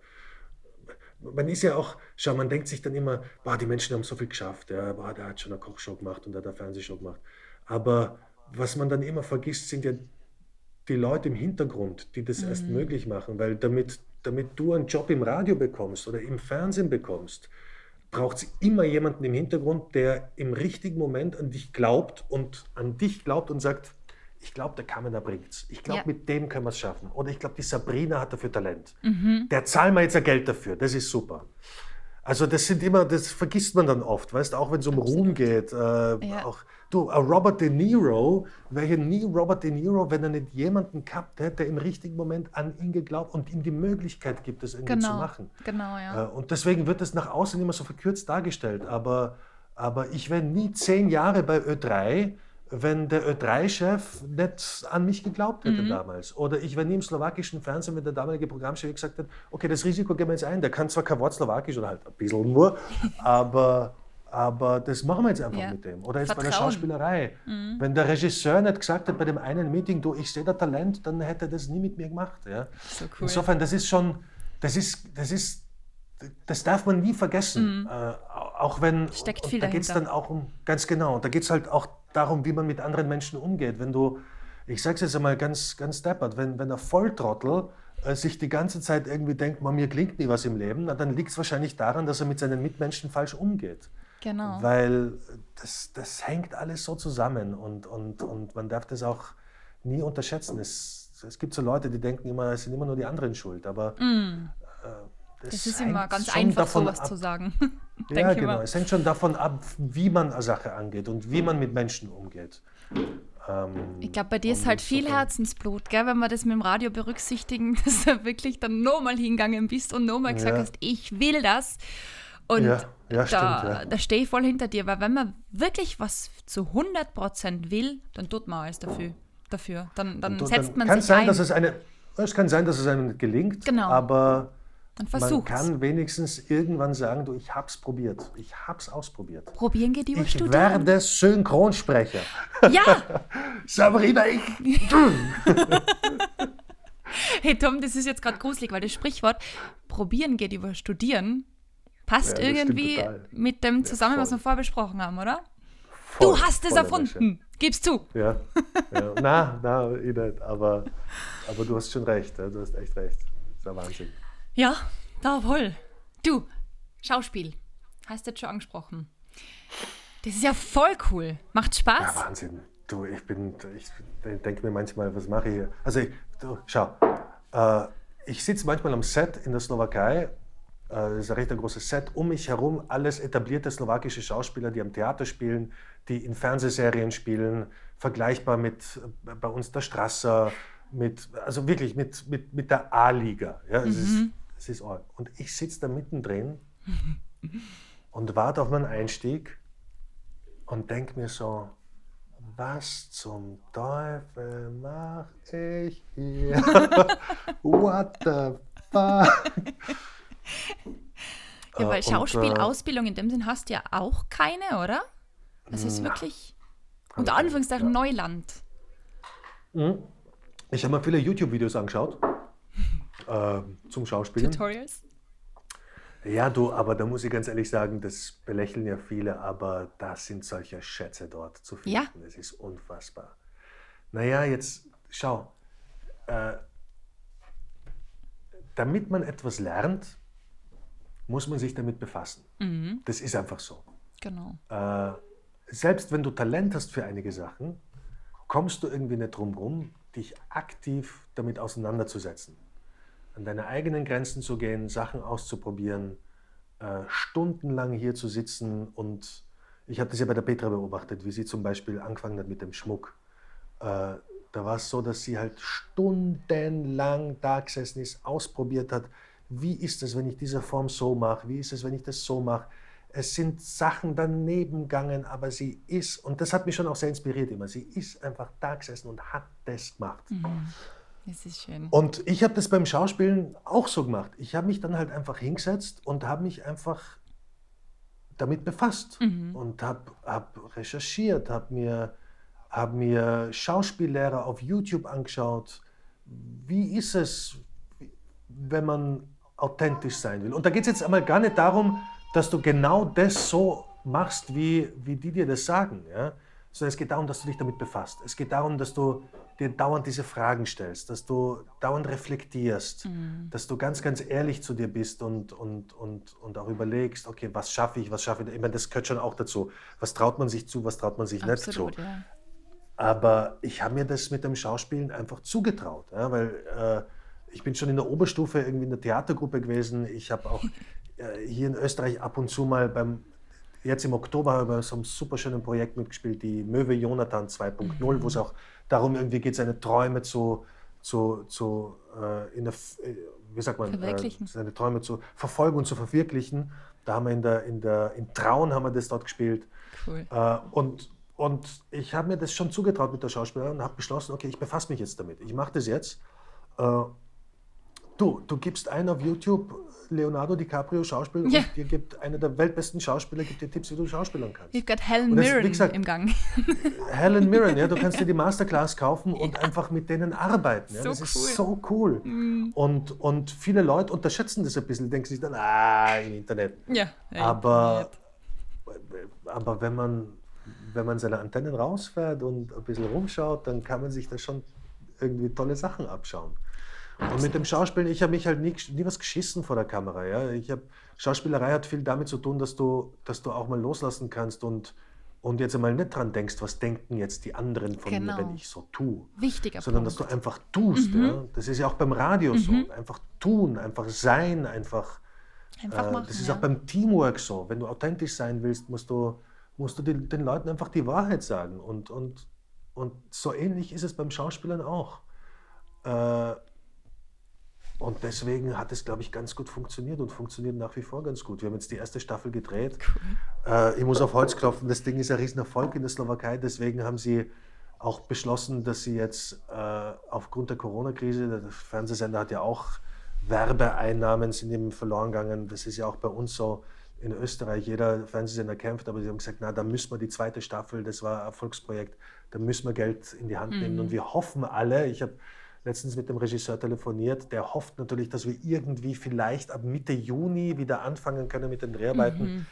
man ist ja auch, schau, man denkt sich dann immer, boah, die Menschen haben so viel geschafft, ja, boah, der hat schon eine Kochshow gemacht und der hat eine Fernsehshow gemacht. Aber was man dann immer vergisst, sind ja die Leute im Hintergrund, die das mhm. erst möglich machen, weil damit, damit du einen Job im Radio bekommst oder im Fernsehen bekommst, braucht es immer jemanden im Hintergrund, der im richtigen Moment an dich glaubt und an dich glaubt und sagt, ich glaube, der Kamener bringt's. Ich glaube, ja. mit dem können wir es schaffen. Oder ich glaube, die Sabrina hat dafür Talent. Mhm. Der zahlen wir jetzt ja Geld dafür. Das ist super. Also das sind immer, das vergisst man dann oft, weißt auch wenn es um Ruhm geht. Äh, ja. auch, du, Robert De Niro wäre nie Robert De Niro, wenn er nicht jemanden gehabt hätte, der im richtigen Moment an ihn geglaubt und ihm die Möglichkeit gibt, das irgendwie
genau.
zu machen.
Genau, ja.
Äh, und deswegen wird das nach außen immer so verkürzt dargestellt. Aber, aber ich wäre nie zehn Jahre bei Ö3 wenn der Ö3-Chef nicht an mich geglaubt hätte mhm. damals. Oder ich wäre nie im slowakischen Fernsehen, wenn der damalige Programmchef gesagt hat, okay, das Risiko gehen wir jetzt ein. Der kann zwar kein Wort Slowakisch oder halt ein bisschen nur, aber, aber das machen wir jetzt einfach ja. mit dem. Oder jetzt Vertrauen. bei der Schauspielerei. Mhm. Wenn der Regisseur nicht gesagt hat bei dem einen Meeting, du, ich sehe da Talent, dann hätte er das nie mit mir gemacht. Ja? So cool. Insofern, das ist schon, das ist, das ist, das darf man nie vergessen. Mhm. Äh, auch wenn,
Steckt viel
da geht es dann auch um, ganz genau, da geht es halt auch darum, wie man mit anderen Menschen umgeht. Wenn du, ich sage es jetzt einmal ganz, ganz deppert, wenn, wenn der Volltrottel äh, sich die ganze Zeit irgendwie denkt, man, mir klingt nie was im Leben, na, dann liegt es wahrscheinlich daran, dass er mit seinen Mitmenschen falsch umgeht.
Genau.
Weil das, das hängt alles so zusammen und, und, und man darf das auch nie unterschätzen. Es, es gibt so Leute, die denken immer, es sind immer nur die anderen schuld, aber mm.
äh, das, das, ist immer ganz einfach, sowas ab, zu sagen.
ja, genau. Es hängt schon davon ab, wie man eine Sache angeht und wie man mit Menschen umgeht.
Ähm, ich glaube, bei dir ist halt viel Herzensblut, gell? wenn wir das mit dem Radio berücksichtigen, dass du wirklich dann nochmal hingegangen bist und nochmal gesagt ja. hast, ich will das. Und ja, ja, da, stimmt, da stehe ich voll hinter dir, weil wenn man wirklich was zu 100% will, dann tut man alles dafür. dafür. Dann, dann, dann setzt man
kann
sich
sein,
ein.
Dass es, eine, es kann sein, dass es einem gelingt, genau. aber
dann versuch's.
Man kann wenigstens irgendwann sagen, du, ich hab's probiert. Ich hab's ausprobiert.
Probieren geht über
ich
Studieren.
Ich werde Synchronsprecher.
Ja!
Sabrina, ich...
hey Tom, das ist jetzt gerade gruselig, weil das Sprichwort probieren geht über Studieren passt ja, irgendwie mit dem zusammen, ja, was wir vorher besprochen haben, oder? Voll, du hast es erfunden. Gib's zu.
Ja. ja. na, na, ich nicht. Aber, aber du hast schon recht. Du hast echt recht. Das ist ja Wahnsinn.
Ja, da wohl. Du, Schauspiel. Hast du jetzt schon angesprochen. Das ist ja voll cool. Macht Spaß.
Ja, Wahnsinn. Du, ich bin, ich denke mir manchmal, was mache ich hier? Also, ich, du, schau, äh, ich sitze manchmal am Set in der Slowakei. Äh, das ist ein recht großes Set. Um mich herum alles etablierte slowakische Schauspieler, die am Theater spielen, die in Fernsehserien spielen, vergleichbar mit äh, bei uns der Strasser, mit, also wirklich mit, mit, mit der A-Liga. Ja, mhm. Das ist arg. Und ich sitze da mittendrin und warte auf meinen Einstieg und denke mir so, was zum Teufel mache ich hier? What the fuck?
Ja, weil äh, Schauspielausbildung in dem Sinn hast du ja auch keine, oder? Das ist wirklich unter Anführungszeichen ja. Neuland.
Mhm. Ich habe mir viele YouTube-Videos angeschaut äh, zum Schauspielen.
Tutorials?
Ja, du, aber da muss ich ganz ehrlich sagen, das belächeln ja viele, aber da sind solche Schätze dort zu finden. Ja. Das ist unfassbar. Naja, jetzt schau. Äh, damit man etwas lernt, muss man sich damit befassen. Mhm. Das ist einfach so.
Genau.
Äh, selbst wenn du Talent hast für einige Sachen, kommst du irgendwie nicht drum rum, dich aktiv damit auseinanderzusetzen an deine eigenen Grenzen zu gehen, Sachen auszuprobieren, äh, stundenlang hier zu sitzen und ich habe das ja bei der Petra beobachtet, wie sie zum Beispiel angefangen hat mit dem Schmuck. Äh, da war es so, dass sie halt stundenlang da gesessen ist, ausprobiert hat, wie ist es, wenn ich diese Form so mache, wie ist es, wenn ich das so mache. Es sind Sachen daneben gegangen, aber sie ist, und das hat mich schon auch sehr inspiriert immer, sie ist einfach da gesessen und hat das gemacht. Mhm.
Das ist schön.
Und ich habe das beim Schauspielen auch so gemacht. Ich habe mich dann halt einfach hingesetzt und habe mich einfach damit befasst mhm. und habe hab recherchiert, habe mir, hab mir Schauspiellehrer auf YouTube angeschaut. Wie ist es, wenn man authentisch sein will? Und da geht es jetzt einmal gar nicht darum, dass du genau das so machst, wie, wie die dir das sagen. Ja? Sondern es geht darum, dass du dich damit befasst. Es geht darum, dass du dir dauernd diese Fragen stellst, dass du dauernd reflektierst, mhm. dass du ganz, ganz ehrlich zu dir bist und, und, und, und auch überlegst, okay, was schaffe ich, was schaffe ich. Ich meine, das gehört schon auch dazu. Was traut man sich zu, was traut man sich Absolut, nicht zu. Ja. Aber ich habe mir das mit dem Schauspielen einfach zugetraut, ja, weil äh, ich bin schon in der Oberstufe irgendwie in der Theatergruppe gewesen. Ich habe auch äh, hier in Österreich ab und zu mal beim, jetzt im Oktober habe ich bei so einem super schönen Projekt mitgespielt, die Möwe Jonathan 2.0, mhm. wo es auch darum irgendwie geht, seine Träume zu, zu, zu äh, in der, äh, wie sagt man, äh, seine Träume zu verfolgen und zu verwirklichen. Da haben wir in der, in der, in Traun haben wir das dort gespielt. Cool. Äh, und, und ich habe mir das schon zugetraut mit der Schauspielerin und habe beschlossen, okay, ich befasse mich jetzt damit. Ich mache das jetzt. Äh, du, du gibst ein auf YouTube Leonardo DiCaprio Schauspiel ja. und dir gibt einer der weltbesten Schauspieler gibt dir Tipps, wie du schauspielern kannst.
You've got Helen das, Mirren gesagt, im Gang.
Helen Mirren, ja, du kannst dir die Masterclass kaufen und ja. einfach mit denen arbeiten. Ja. So das cool. ist so cool. Mhm. Und, und viele Leute unterschätzen das ein bisschen, denken sich dann, ah, im Internet. Ja, aber, aber wenn man wenn man seine Antennen rausfährt und ein bisschen rumschaut, dann kann man sich da schon irgendwie tolle Sachen abschauen. Und mit dem Schauspielen, ich habe mich halt nie, nie was geschissen vor der Kamera. Ja? Ich hab, Schauspielerei hat viel damit zu tun, dass du, dass du auch mal loslassen kannst und, und jetzt einmal nicht dran denkst, was denken jetzt die anderen von genau. mir, wenn ich so tue.
Wichtiger
Sondern
Punkt.
dass du einfach tust. Mhm. Ja? Das ist ja auch beim Radio mhm. so. Einfach tun, einfach sein, einfach. einfach äh, machen, das ist ja. auch beim Teamwork so. Wenn du authentisch sein willst, musst du, musst du den, den Leuten einfach die Wahrheit sagen. Und, und, und so ähnlich ist es beim Schauspielern auch. Äh, und deswegen hat es, glaube ich, ganz gut funktioniert und funktioniert nach wie vor ganz gut. Wir haben jetzt die erste Staffel gedreht. Cool. Äh, ich muss auf Holz klopfen, das Ding ist ein Riesenerfolg in der Slowakei. Deswegen haben sie auch beschlossen, dass sie jetzt äh, aufgrund der Corona-Krise, der Fernsehsender hat ja auch Werbeeinnahmen, sind eben verloren gegangen. Das ist ja auch bei uns so in Österreich. Jeder Fernsehsender kämpft, aber sie haben gesagt, na, da müssen wir die zweite Staffel, das war ein Erfolgsprojekt, da müssen wir Geld in die Hand nehmen. Mhm. Und wir hoffen alle, ich habe letztens mit dem Regisseur telefoniert, der hofft natürlich, dass wir irgendwie vielleicht ab Mitte Juni wieder anfangen können mit den Dreharbeiten. Mhm.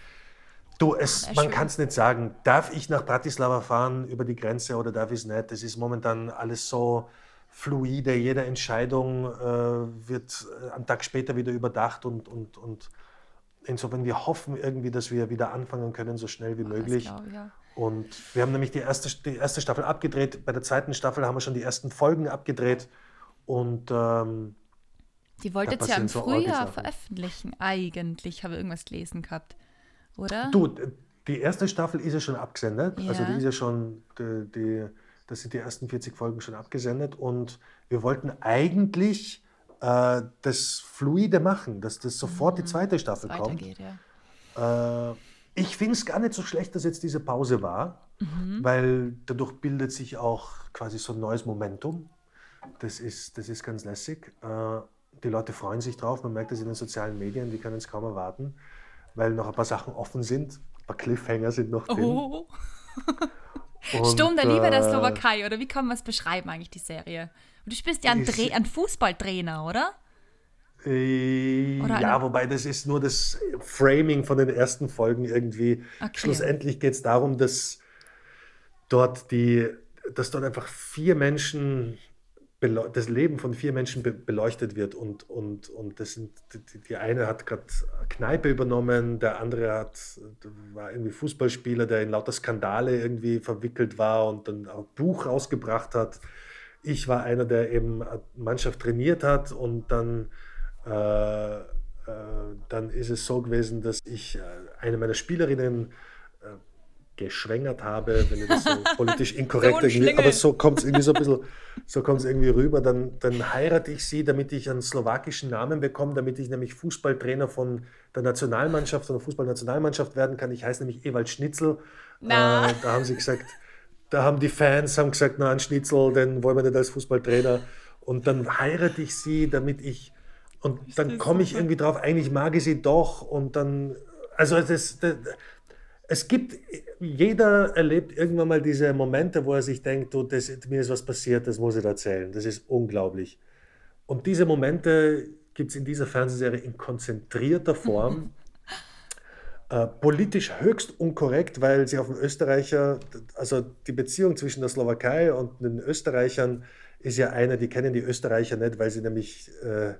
Du, es, man kann es nicht sagen. Darf ich nach Bratislava fahren über die Grenze oder darf ich es nicht? Das ist momentan alles so fluide. Jede Entscheidung äh, wird äh, einen Tag später wieder überdacht und, und, und insofern wir hoffen irgendwie, dass wir wieder anfangen können, so schnell wie Ach, möglich. Ich, ja. Und wir haben nämlich die erste, die erste Staffel abgedreht. Bei der zweiten Staffel haben wir schon die ersten Folgen abgedreht. Und ähm,
die wolltet ihr ja im Frühjahr veröffentlichen, eigentlich, habe ich irgendwas gelesen gehabt, oder?
Du, die erste Staffel ist ja schon abgesendet. Ja. Also die ist ja schon, die, die, das sind die ersten 40 Folgen schon abgesendet. Und wir wollten eigentlich äh, das fluide machen, dass das sofort mhm. die zweite Staffel kommt. Ja. Äh, ich finde es gar nicht so schlecht, dass jetzt diese Pause war, mhm. weil dadurch bildet sich auch quasi so ein neues Momentum. Das ist, das ist ganz lässig. Äh, die Leute freuen sich drauf. Man merkt das in den sozialen Medien, die können es kaum erwarten, weil noch ein paar Sachen offen sind. Ein paar Cliffhanger sind noch drin. Oh.
Und, Sturm der Liebe der äh, Slowakei, oder wie kann man es beschreiben eigentlich, die Serie? Und du spielst ja einen, ein Fußballtrainer, oder?
Äh, ja, wobei das ist nur das Framing von den ersten Folgen irgendwie. Okay. Schlussendlich geht es darum, dass dort die, dass dort einfach vier Menschen, das Leben von vier Menschen beleuchtet wird und, und, und das sind, die, die eine hat gerade Kneipe übernommen, der andere hat, war irgendwie Fußballspieler, der in lauter Skandale irgendwie verwickelt war und dann ein Buch rausgebracht hat. Ich war einer, der eben Mannschaft trainiert hat und dann dann ist es so gewesen, dass ich äh, eine meiner Spielerinnen geschwängert habe, wenn ich das so politisch inkorrekt so irgendwie, aber so kommt es irgendwie so ein bisschen, so kommt es irgendwie rüber, dann, dann heirate ich sie, damit ich einen slowakischen Namen bekomme, damit ich nämlich Fußballtrainer von der Nationalmannschaft, von der Fußballnationalmannschaft werden kann. Ich heiße nämlich Ewald Schnitzel. Äh, da haben sie gesagt, da haben die Fans haben gesagt, na, ein Schnitzel, den wollen wir nicht als Fußballtrainer. Und dann heirate ich sie, damit ich und dann komme ich irgendwie drauf, eigentlich mag ich sie doch. Und dann, also das, das, es gibt, jeder erlebt irgendwann mal diese Momente, wo er sich denkt, du, das, mir ist was passiert, das muss ich erzählen. Das ist unglaublich. Und diese Momente gibt es in dieser Fernsehserie in konzentrierter Form. äh, politisch höchst unkorrekt, weil sie auf den Österreicher, also die Beziehung zwischen der Slowakei und den Österreichern ist ja eine, die kennen die Österreicher nicht, weil sie nämlich äh,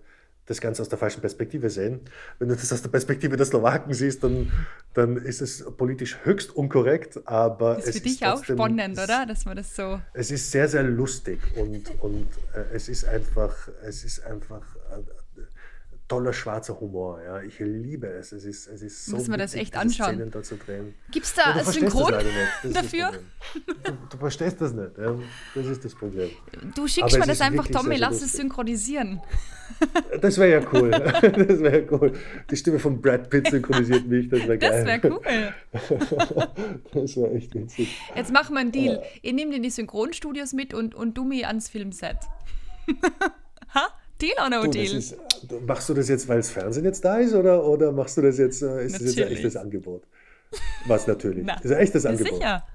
das Ganze aus der falschen Perspektive sehen. Wenn du das aus der Perspektive der Slowaken siehst, dann, dann ist es politisch höchst unkorrekt, aber
das ist
für
dich auch spannend, oder? Dass man das so.
Es ist sehr, sehr lustig und, und äh, es ist einfach, es ist einfach, äh, toller schwarzer Humor. Ja. Ich liebe es. Es ist, es ist so
Müssen wir das echt anschauen.
Szenen drehen.
Gibt es da
Ja, das
Synchron.
Das das
dafür?
Du, du verstehst das nicht. Ja. Das ist das Problem.
Du
Aber
schickst
es
mir das einfach, Tommy, lass es synchronisieren.
Das wäre ja cool. Das wäre ja cool. Die Stimme von Brad Pitt synchronisiert mich. Das wäre
Das
geil.
wäre cool.
Das wäre echt witzig.
Jetzt machen wir einen Deal. Ihr nehmt in die Synchronstudios mit und, und du mich ans Filmset. ha? Deal or no
Du,
deal?
ist, machst du das jetzt, weil das Fernsehen jetzt da ist oder, oder machst du das jetzt, äh, ist das jetzt ein echtes Angebot? Was natürlich.
Na,
das ist ein echtes Angebot.
sicher.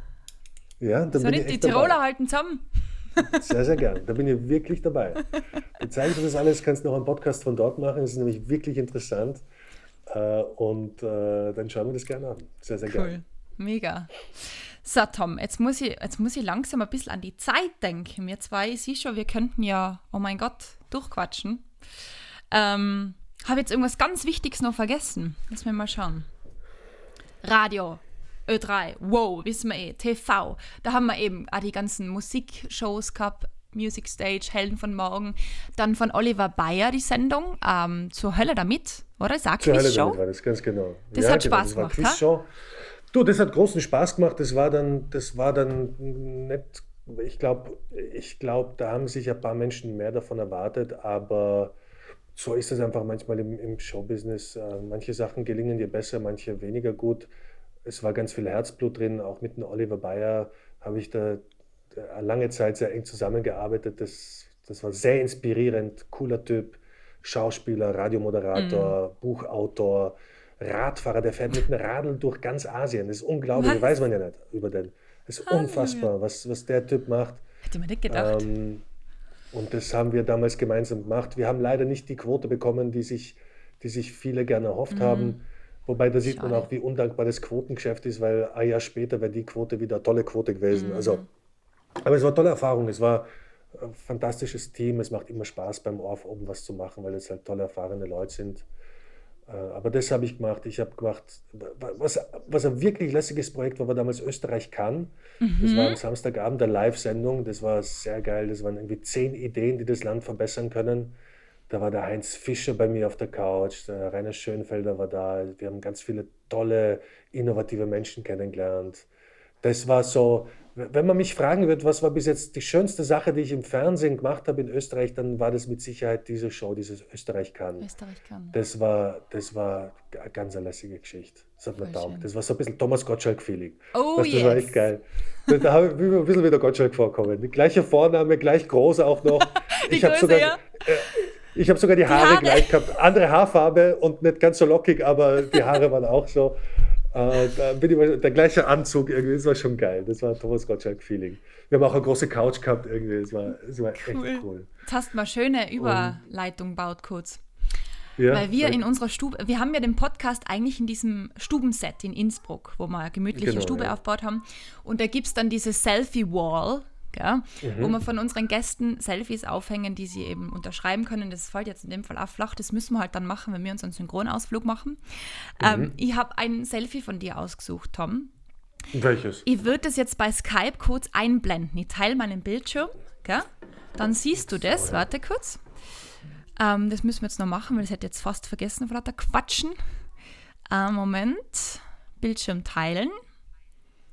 Ja, dann
So
bin ich
die Tiroler
dabei.
halten zusammen.
Sehr, sehr gern. Da bin ich wirklich dabei. Dann zeige ich dir das alles, kannst noch einen Podcast von dort machen. Das ist nämlich wirklich interessant. Äh, Und äh, dann schauen wir das gerne an. Sehr, sehr
Cool.
gerne.
Mega. So, Tom, jetzt muss, ich, jetzt muss ich langsam ein bisschen an die Zeit denken. Wir zwei, ich sehe schon, wir könnten ja, oh mein Gott, durchquatschen. Ähm, Habe jetzt irgendwas ganz Wichtiges noch vergessen. Lass mir mal schauen. Radio, Ö3, wow, wissen wir eh, TV. Da haben wir eben auch die ganzen Musikshows gehabt, Music Stage, Helden von Morgen. Dann von Oliver Bayer die Sendung, ähm, zur Hölle damit, oder? Sag
Zur Hölle damit war das, ganz genau.
Das hat Spaß
das war
gemacht,
Quizshow. Du, das hat großen Spaß gemacht. Das war dann, das war dann nicht, ich glaube, ich glaub, da haben sich ein paar Menschen mehr davon erwartet, aber so ist es einfach manchmal im, im Showbusiness. Äh, Manche Sachen gelingen dir besser, manche weniger gut. Es war ganz viel Herzblut drin, auch mit dem Oliver Bayer habe ich da äh, lange Zeit sehr eng zusammengearbeitet. Das, das war sehr inspirierend, cooler Typ, Schauspieler, Radiomoderator, Buchautor, Radfahrer, der fährt mit einem Radl durch ganz Asien. Das ist unglaublich,
Was?
weiß man ja nicht über den. Das ist unfassbar, was, was der Typ macht.
Hätte man nicht gedacht.
Ähm, und das haben wir damals gemeinsam gemacht. Wir haben leider nicht die Quote bekommen, die sich, die sich viele gerne erhofft haben. Wobei da sieht man
Mhm. Schade.
auch, wie undankbar das Quotengeschäft ist, weil ein Jahr später wäre die Quote wieder eine tolle Quote gewesen.
Mhm.
Also, aber es war eine tolle Erfahrung. Es war ein fantastisches Team. Es macht immer Spaß, beim ORF oben was zu machen, weil es halt tolle, erfahrene Leute sind. Äh, Aber das habe ich gemacht. Ich habe gemacht, was, was ein wirklich lässiges Projekt war, war damals Österreich kann. Das war am Samstagabend der Live-Sendung. Das war sehr geil. Das waren irgendwie zehn Ideen, die das Land verbessern können. Da war der Heinz Fischer bei mir auf der Couch, der Rainer Schönfelder war da. Wir haben ganz viele tolle, innovative Menschen kennengelernt. Das war so, wenn man mich fragen wird, was war bis jetzt die schönste Sache, die ich im Fernsehen gemacht habe in Österreich, dann war das mit Sicherheit diese Show, dieses Österreich kann.
Österreich kann.
Das war, das war eine ganz eine lässige Geschichte. Das hat mir taugt. Das war so ein bisschen Thomas Gottschalk-Feeling.
Oh,
Weißt Das war
yes.
echt geil. Da, habe ich mir ein bisschen wie der Gottschalk vorkommen. Die gleiche Vorname, gleich groß auch noch.
Die
ich habe
Größe,
sogar,
ja.
äh, ich hab sogar die Haare,
Haare.
gleich gehabt. Andere Haarfarbe und nicht ganz so lockig, aber die Haare waren auch so. Äh, da bin ich, mal- der gleiche Anzug irgendwie, das war schon geil. Das war Thomas Gottschalk-Feeling. Wir haben auch eine große Couch gehabt irgendwie. Das war, das war echt
Cool.
cool.
Jetzt hast du mal schöne Überleitung gebaut kurz.
Ja,
Weil wir in unserer Stube, wir haben ja den Podcast eigentlich in diesem Stubenset in Innsbruck, wo wir eine gemütliche
Genau,
Stube
ja.
aufgebaut haben. Und da gibt es dann diese Selfie-Wall,
Mhm.
wo wir von unseren Gästen Selfies aufhängen, die sie eben unterschreiben können. Das fällt jetzt in dem Fall auch flach. Das müssen wir halt dann machen, wenn wir unseren Synchronausflug machen.
Mhm.
Ähm, ich habe ein Selfie von dir ausgesucht, Tom.
Welches?
Ich würde das jetzt bei Skype kurz einblenden. Ich teile meinen Bildschirm, gell? dann siehst du das. Warte kurz. Ähm, das müssen wir jetzt noch machen, weil das hätte ich jetzt fast vergessen vor lauter Quatschen. Äh, Moment. Bildschirm teilen.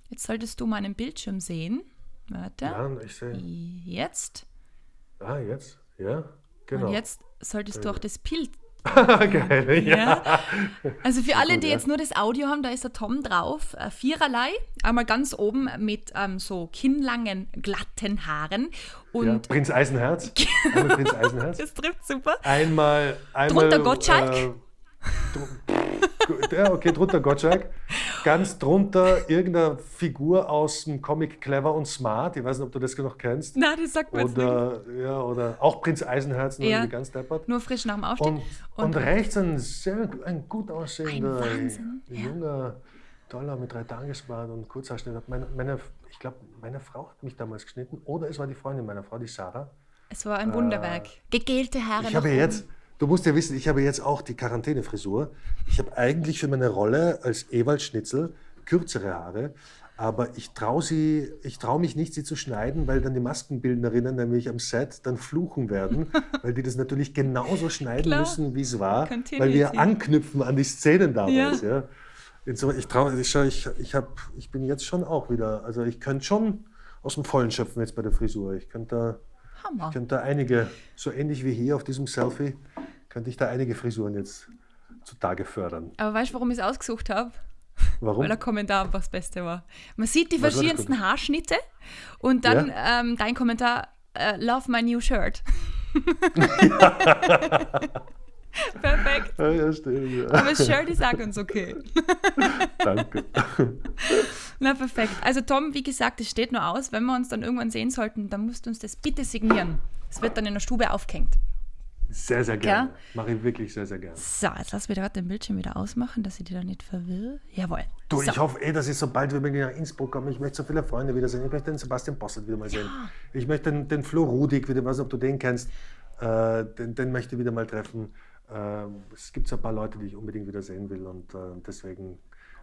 Jetzt solltest du meinen Bildschirm sehen. Warte.
Ja, ich sehe.
Jetzt.
Ah, jetzt? Ja, genau.
Und jetzt solltest du auch das Bild.
Geil, ja.
Ja. Also für alle, die
ja.
jetzt nur das Audio haben, da ist der Tom drauf. Äh, viererlei. Einmal ganz oben mit ähm, so kinnlangen, glatten Haaren.
ja.
Und
Prinz Eisenherz. Prinz Eisenherz.
das trifft super.
Einmal, einmal.
Drunter Gottschalk?
Äh, ja, okay, drunter Gottschalk. Ganz drunter irgendeine Figur aus dem Comic Clever und Smart. Ich weiß nicht, ob du das noch kennst.
Na, das sagt man jetzt nicht.
Oder, ja, oder auch Prinz Eisenherz, nur
Ja.
ganz deppert.
Nur frisch nach dem Aufstehen.
Und, und, rechts ein sehr ein gut aussehender,
Ein
junger, toller mit drei Tagesbart und Kurzhaarschnitt. Meine, meine, ich glaube, meine Frau hat mich damals geschnitten oder es war die Freundin meiner Frau, die Sarah.
es war ein Wunderwerk. Gegelte Haare
äh, Ich habe jetzt, du musst ja wissen, ich habe jetzt auch die Quarantänefrisur. Ich habe eigentlich für meine Rolle als Ewald Schnitzel kürzere Haare. Aber ich traue sie, ich traue mich nicht, sie zu schneiden, weil dann die Maskenbildnerinnen nämlich am Set dann fluchen werden, weil die das natürlich genauso schneiden
Klar.
müssen, wie es war, weil
Continuity.
wir anknüpfen an die Szenen damals.
Ja.
Ja. Insofern, ich traue, ich, ich, ich, hab, ich bin jetzt schon auch wieder, also ich könnte schon aus dem Vollen schöpfen jetzt bei der Frisur. Ich könnte da, ich könnte da einige, so ähnlich wie hier auf diesem Selfie, könnte ich da einige Frisuren jetzt zutage fördern.
Aber weißt du, warum ich es ausgesucht habe?
Warum?
Weil der Kommentar einfach das Beste war. Man sieht die verschiedensten Haarschnitte und dann ähm, dein Kommentar, äh, love my new shirt. Perfekt.
Ja, ja, stimmt. Ja.
Aber das Shirt ist auch ganz okay.
Danke.
Na, perfekt. Also Tom, wie gesagt, es steht nur aus. Wenn wir uns dann irgendwann sehen sollten, dann musst du uns das bitte signieren. Es wird dann in der Stube aufgehängt.
Sehr, sehr gerne. Mache ich wirklich sehr, sehr gerne.
So, jetzt lass wieder gerade den Bildschirm wieder ausmachen, dass ich die da nicht verwirre. Jawohl.
Du,
so.
ich hoffe eh, dass ich sobald wir nach Innsbruck kommen, ich möchte so viele Freunde wiedersehen. Ich möchte den Sebastian Bossert wieder mal sehen. Ich möchte den, den Flo Rudig wieder, weiß nicht, ob du den kennst, äh, den, den möchte ich wieder mal treffen. Äh, es gibt so ein paar Leute, die ich unbedingt wieder sehen will und äh, deswegen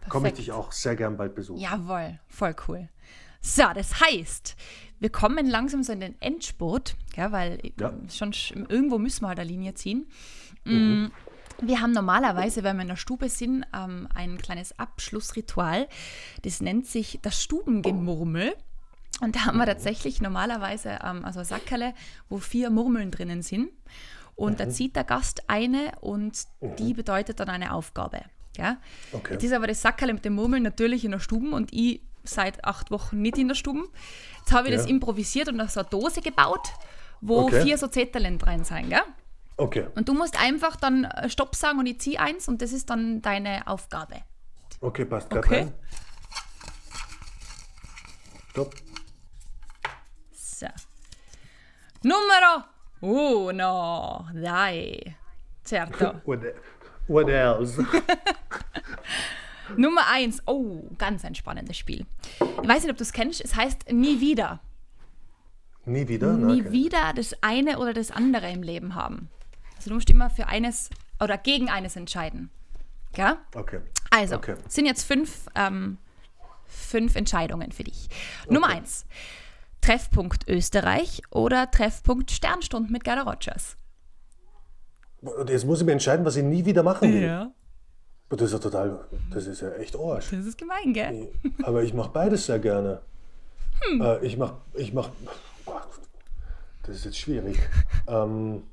komme ich dich auch sehr gern bald besuchen.
Jawohl, voll cool. So, das heißt, wir kommen langsam so in den Endspurt, ja, weil
Ja.
schon sch- irgendwo müssen wir halt eine Linie ziehen. Mm, Wir haben normalerweise, wenn wir in der Stube sind, ähm, ein kleines Abschlussritual. Das nennt sich das Stubengemurmel. Und da haben wir tatsächlich normalerweise ähm, also Sackerle, wo vier Murmeln drinnen sind. Und da zieht der Gast eine und die bedeutet dann eine Aufgabe. Ja?
Okay.
Jetzt ist aber das Sackerle mit den Murmeln natürlich in der Stube und ich seit acht Wochen nicht in der Stube. Jetzt habe ich das
Ja.
improvisiert und noch so eine Dose gebaut, wo
Okay.
vier so Zetteln drin sind. Gell?
Okay,
Und du musst einfach dann äh, Stopp sagen und ich ziehe eins und das ist dann deine Aufgabe.
okay, passt gerade
Okay.
rein. Stopp.
So. Numero uno, dai. Certo.
What, what else?
Nummer eins. Oh, ganz ein spannendes Spiel. Ich weiß nicht, ob du es kennst. Es heißt Nie wieder.
Nie wieder? Na,
Nie
okay.
wieder das eine oder das andere im Leben haben. Also du musst immer für eines oder gegen eines entscheiden. Ja?
Okay.
Also,
Okay.
es sind jetzt fünf, ähm, fünf Entscheidungen für dich. Nummer eins. Treffpunkt Österreich oder Treffpunkt Sternstunden mit Gerda Rogers?
Jetzt muss ich mir entscheiden, was ich nie wieder machen will.
Ja.
Das ist ja total, das ist ja echt Arsch.
Das ist gemein, gell?
Aber ich mache beides sehr gerne.
Hm.
Äh, ich mache, ich mach, boah, das ist jetzt schwierig. ähm,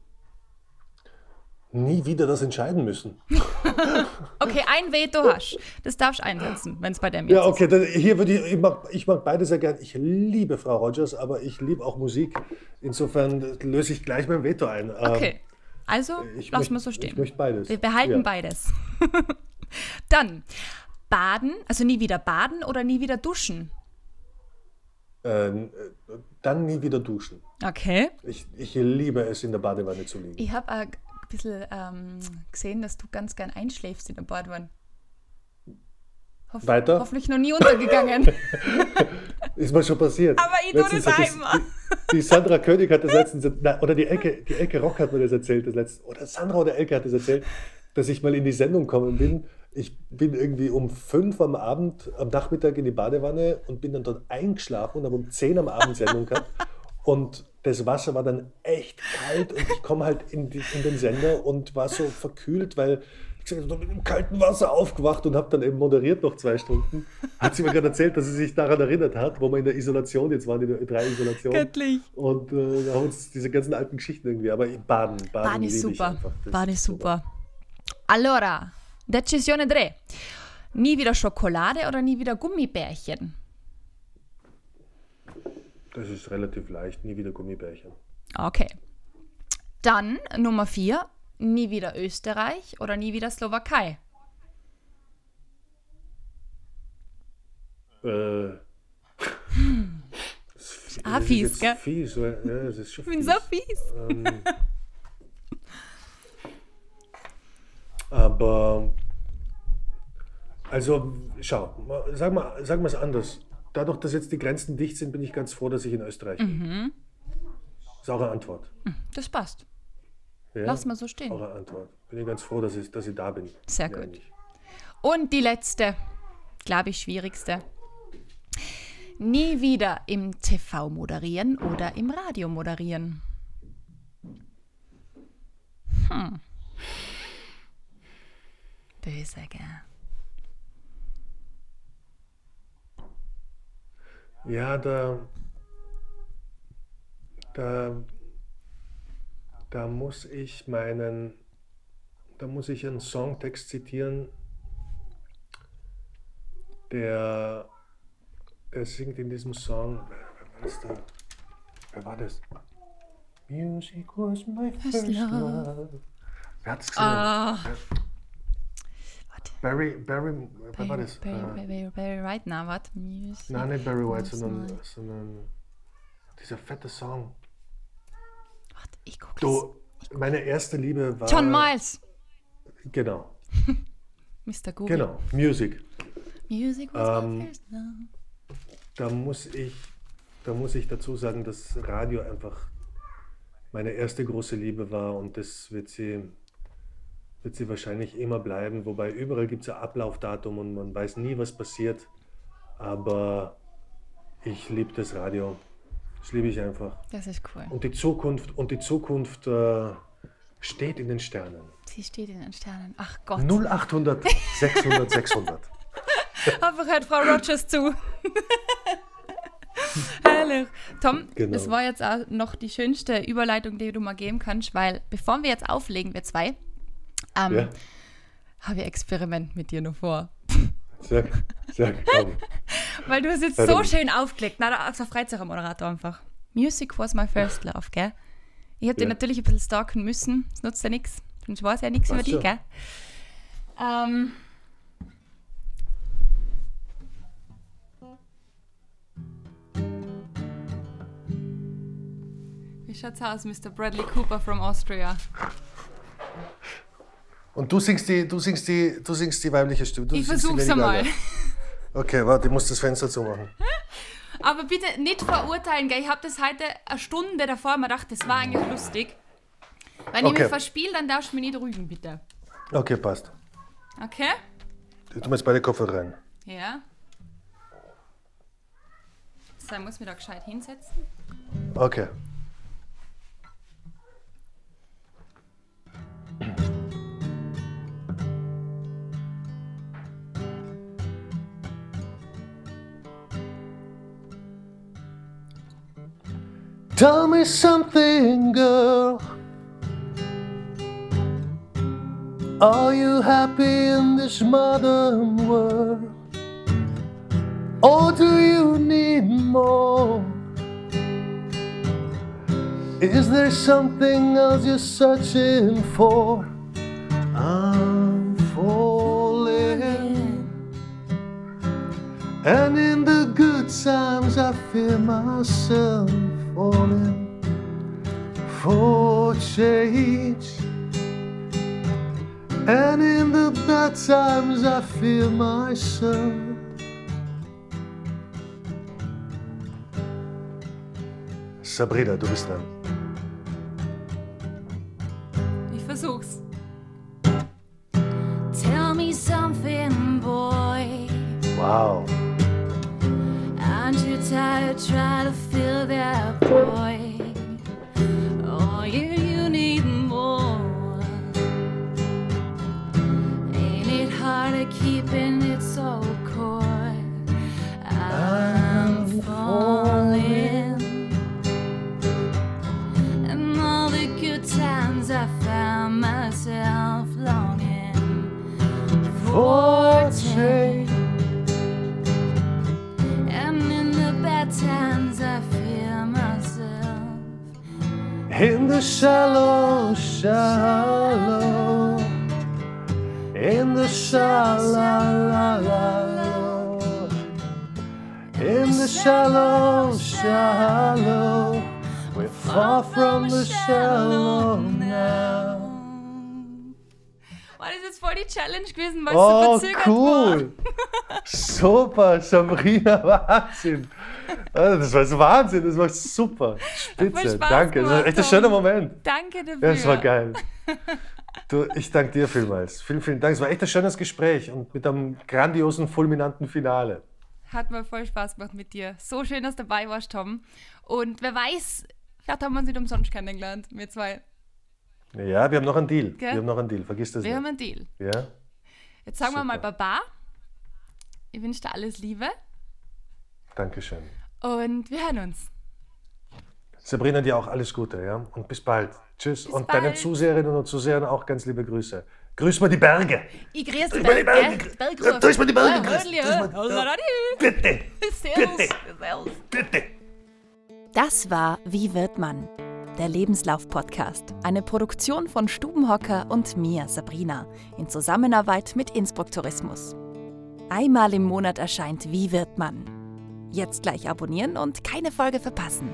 nie wieder das entscheiden müssen.
Okay, ein Veto hast. Das darfst du einsetzen, wenn es bei dem jetzt
Ja, okay, dann, hier würde ich, ich mag, ich mag beide sehr gern. Ich liebe Frau Rogers, aber ich liebe auch Musik. Insofern löse ich gleich mein Veto ein. Ähm,
ist. Okay, also
ich
lassen wir so stehen.
Ich möchte beides.
Wir behalten
ja.
beides. Dann baden, also nie wieder baden oder nie wieder duschen.
Ähm, äh, dann nie wieder duschen.
Okay.
Ich, ich liebe es, in der Badewanne zu liegen.
Ich habe ein bisschen ähm, gesehen, dass du ganz gern einschläfst in der Badewanne. Hoff
Weiter?
Hoffentlich noch nie untergegangen.
Ist mir schon passiert.
Aber ich tue das einmal.
Die, die Sandra König hat das letztens, na, oder die Elke, die Elke Rock hat mir das erzählt, das letzte, oder Sandra oder Elke hat das erzählt, dass ich mal in die Sendung gekommen bin. Ich bin irgendwie um fünf am Abend, am Nachmittag in die Badewanne und bin dann dort eingeschlafen und habe um zehn am Abend Sendung gehabt. Und das Wasser war dann echt kalt und ich komme halt in, die, in den Sender und war so verkühlt, weil ich habe, im kalten Wasser aufgewacht und habe dann eben moderiert noch zwei Stunden. Hat sie mir gerade erzählt, dass sie sich daran erinnert hat, wo wir in der Isolation jetzt waren, in der Ö3-Isolation.
Göttlich.
Und äh, da haben uns diese ganzen alten Geschichten irgendwie. Aber Baden, Baden,
Baden ist super. Baden ist super. Allora, Decisione 3. Nie wieder Schokolade oder nie wieder Gummibärchen?
Das ist relativ leicht. Nie wieder Gummibärchen.
Okay. Dann Nummer 4. Nie wieder Österreich oder nie wieder Slowakei?
Äh,
Ah,
das ist
fies,
jetzt
gell?
Fies, weil, ja, das ist schon
Ich bin
fies.
so fies.
Aber, also, schau, sag mal, sag mal es anders. Dadurch, dass jetzt die Grenzen dicht sind, bin ich ganz froh, dass ich in Österreich bin.
Mhm.
Saure Antwort.
Das passt.
Ja?
Lass mal so stehen.
Saure Antwort. Bin ich ganz froh, dass ich, dass ich da bin.
Sehr
Ja,
gut.
nicht.
Und die letzte. glaube ich, schwierigste. Nie wieder im TV moderieren oder im Radio moderieren. Hm. Böse, gell?
Ja, da, da, da muss ich meinen, da muss ich einen Songtext zitieren, der, der singt in diesem Song, wer war das da? Wer war das? Music was my first love. Wer hat es gesungen?
Ah.
Warte. Barry, Barry, wer war das?
Barry,
Äh,
Barry, Barry White, na, was? Music.
Nein, nicht Barry White, sondern, sondern dieser fette Song.
Ich gucke
Du, meine erste Liebe war.
John Miles.
Genau,
Mr. Google.
genau, Music.
Music was
Ähm,
my first love.
Da muss ich, da muss ich dazu sagen, dass Radio einfach meine erste große Liebe war und das wird sie, wird sie wahrscheinlich immer bleiben. Wobei überall gibt es ein Ablaufdatum und man weiß nie, was passiert. Aber ich liebe das Radio. Das liebe ich einfach.
Das ist cool.
Und die Zukunft, und die Zukunft äh, steht in den Sternen.
Sie steht in den Sternen. Ach Gott.
0800 600 600.
Einfach hört Frau Rogers zu. Herrlich. Tom,
Genau.
das war jetzt auch noch die schönste Überleitung, die du mal geben kannst, weil bevor wir jetzt auflegen, wir zwei, ähm,
Ja,
habe ich Experiment mit dir noch vor.
Sag, sag, komm.
Weil du hast jetzt so schön aufgelegt. Na, da da freut sich ein Moderator einfach. Music was my first love, gell? Ich hätte
Ja.
natürlich ein bisschen stalken müssen. Das nutzt ja nichts. Sonst weiß ja nichts über dich, gell? Ähm. Wie schaut's aus, Mr. Bradley Cooper from Austria?
Und du singst die, du singst die, du singst die weibliche Stimme. Du
Ich versuch's einmal.
Okay, warte, ich muss das Fenster zumachen.
Aber bitte nicht verurteilen, gell? Ich habe das heute eine Stunde davor mir gedacht, das war eigentlich lustig. Wenn ich
Okay.
mich verspiele, dann darfst du mich nicht rügen, bitte.
Okay, passt.
Okay?
Du mir jetzt beide Kopfhörer rein.
Ja. So, ich muss mich da gescheit hinsetzen.
Okay. Tell me something, girl. Are you happy in this modern world? Or do you need more? Is there something else you're searching for? I'm falling. And in the good times, I feel myself falling for change. And in the bad times, I feel myself. Sabrina, du bist dran.
Challenge gewesen, weil es
Oh,
so verzögert
cool. Super, Sabrina, Wahnsinn. Ah, Das war so Wahnsinn, das war super. Spitze, danke. Das war
gemacht,
echt ein schöner Moment.
war. Danke dafür.
Ja, das war geil. Du, ich danke dir vielmals. Vielen, vielen Dank. Es war echt ein schönes Gespräch und mit einem grandiosen, fulminanten Finale.
Hat mir voll Spaß gemacht mit dir. So schön, dass du dabei warst, Tom. Und wer weiß, vielleicht haben wir uns nicht umsonst kennengelernt, wir zwei.
Ja, wir haben noch einen Deal.
Gell?
Wir haben noch einen Deal. Vergiss das
Wir
nicht.
haben einen Deal.
Ja?
Jetzt sagen wir mal
Super.
Baba. Ich wünsche dir alles Liebe
Dankeschön.
und wir hören uns.
Sabrina, dir auch alles Gute, ja? Und bis bald. Tschüss.
Bis
und
bald.
deinen Zuseherinnen und Zusehern auch ganz liebe Grüße. Grüß mal die Berge.
Ich grüße die
Grüß mal die
Berge.
Berge. Grüß mal die Berge. Bitte. Bitte. Bitte.
Das war Wie wird man? Der Lebenslauf-Podcast. Eine Produktion von Stubenhocker und mir, Sabrina, in Zusammenarbeit mit Innsbruck Tourismus. Einmal im Monat erscheint Wie wird man? Jetzt gleich abonnieren und keine Folge verpassen.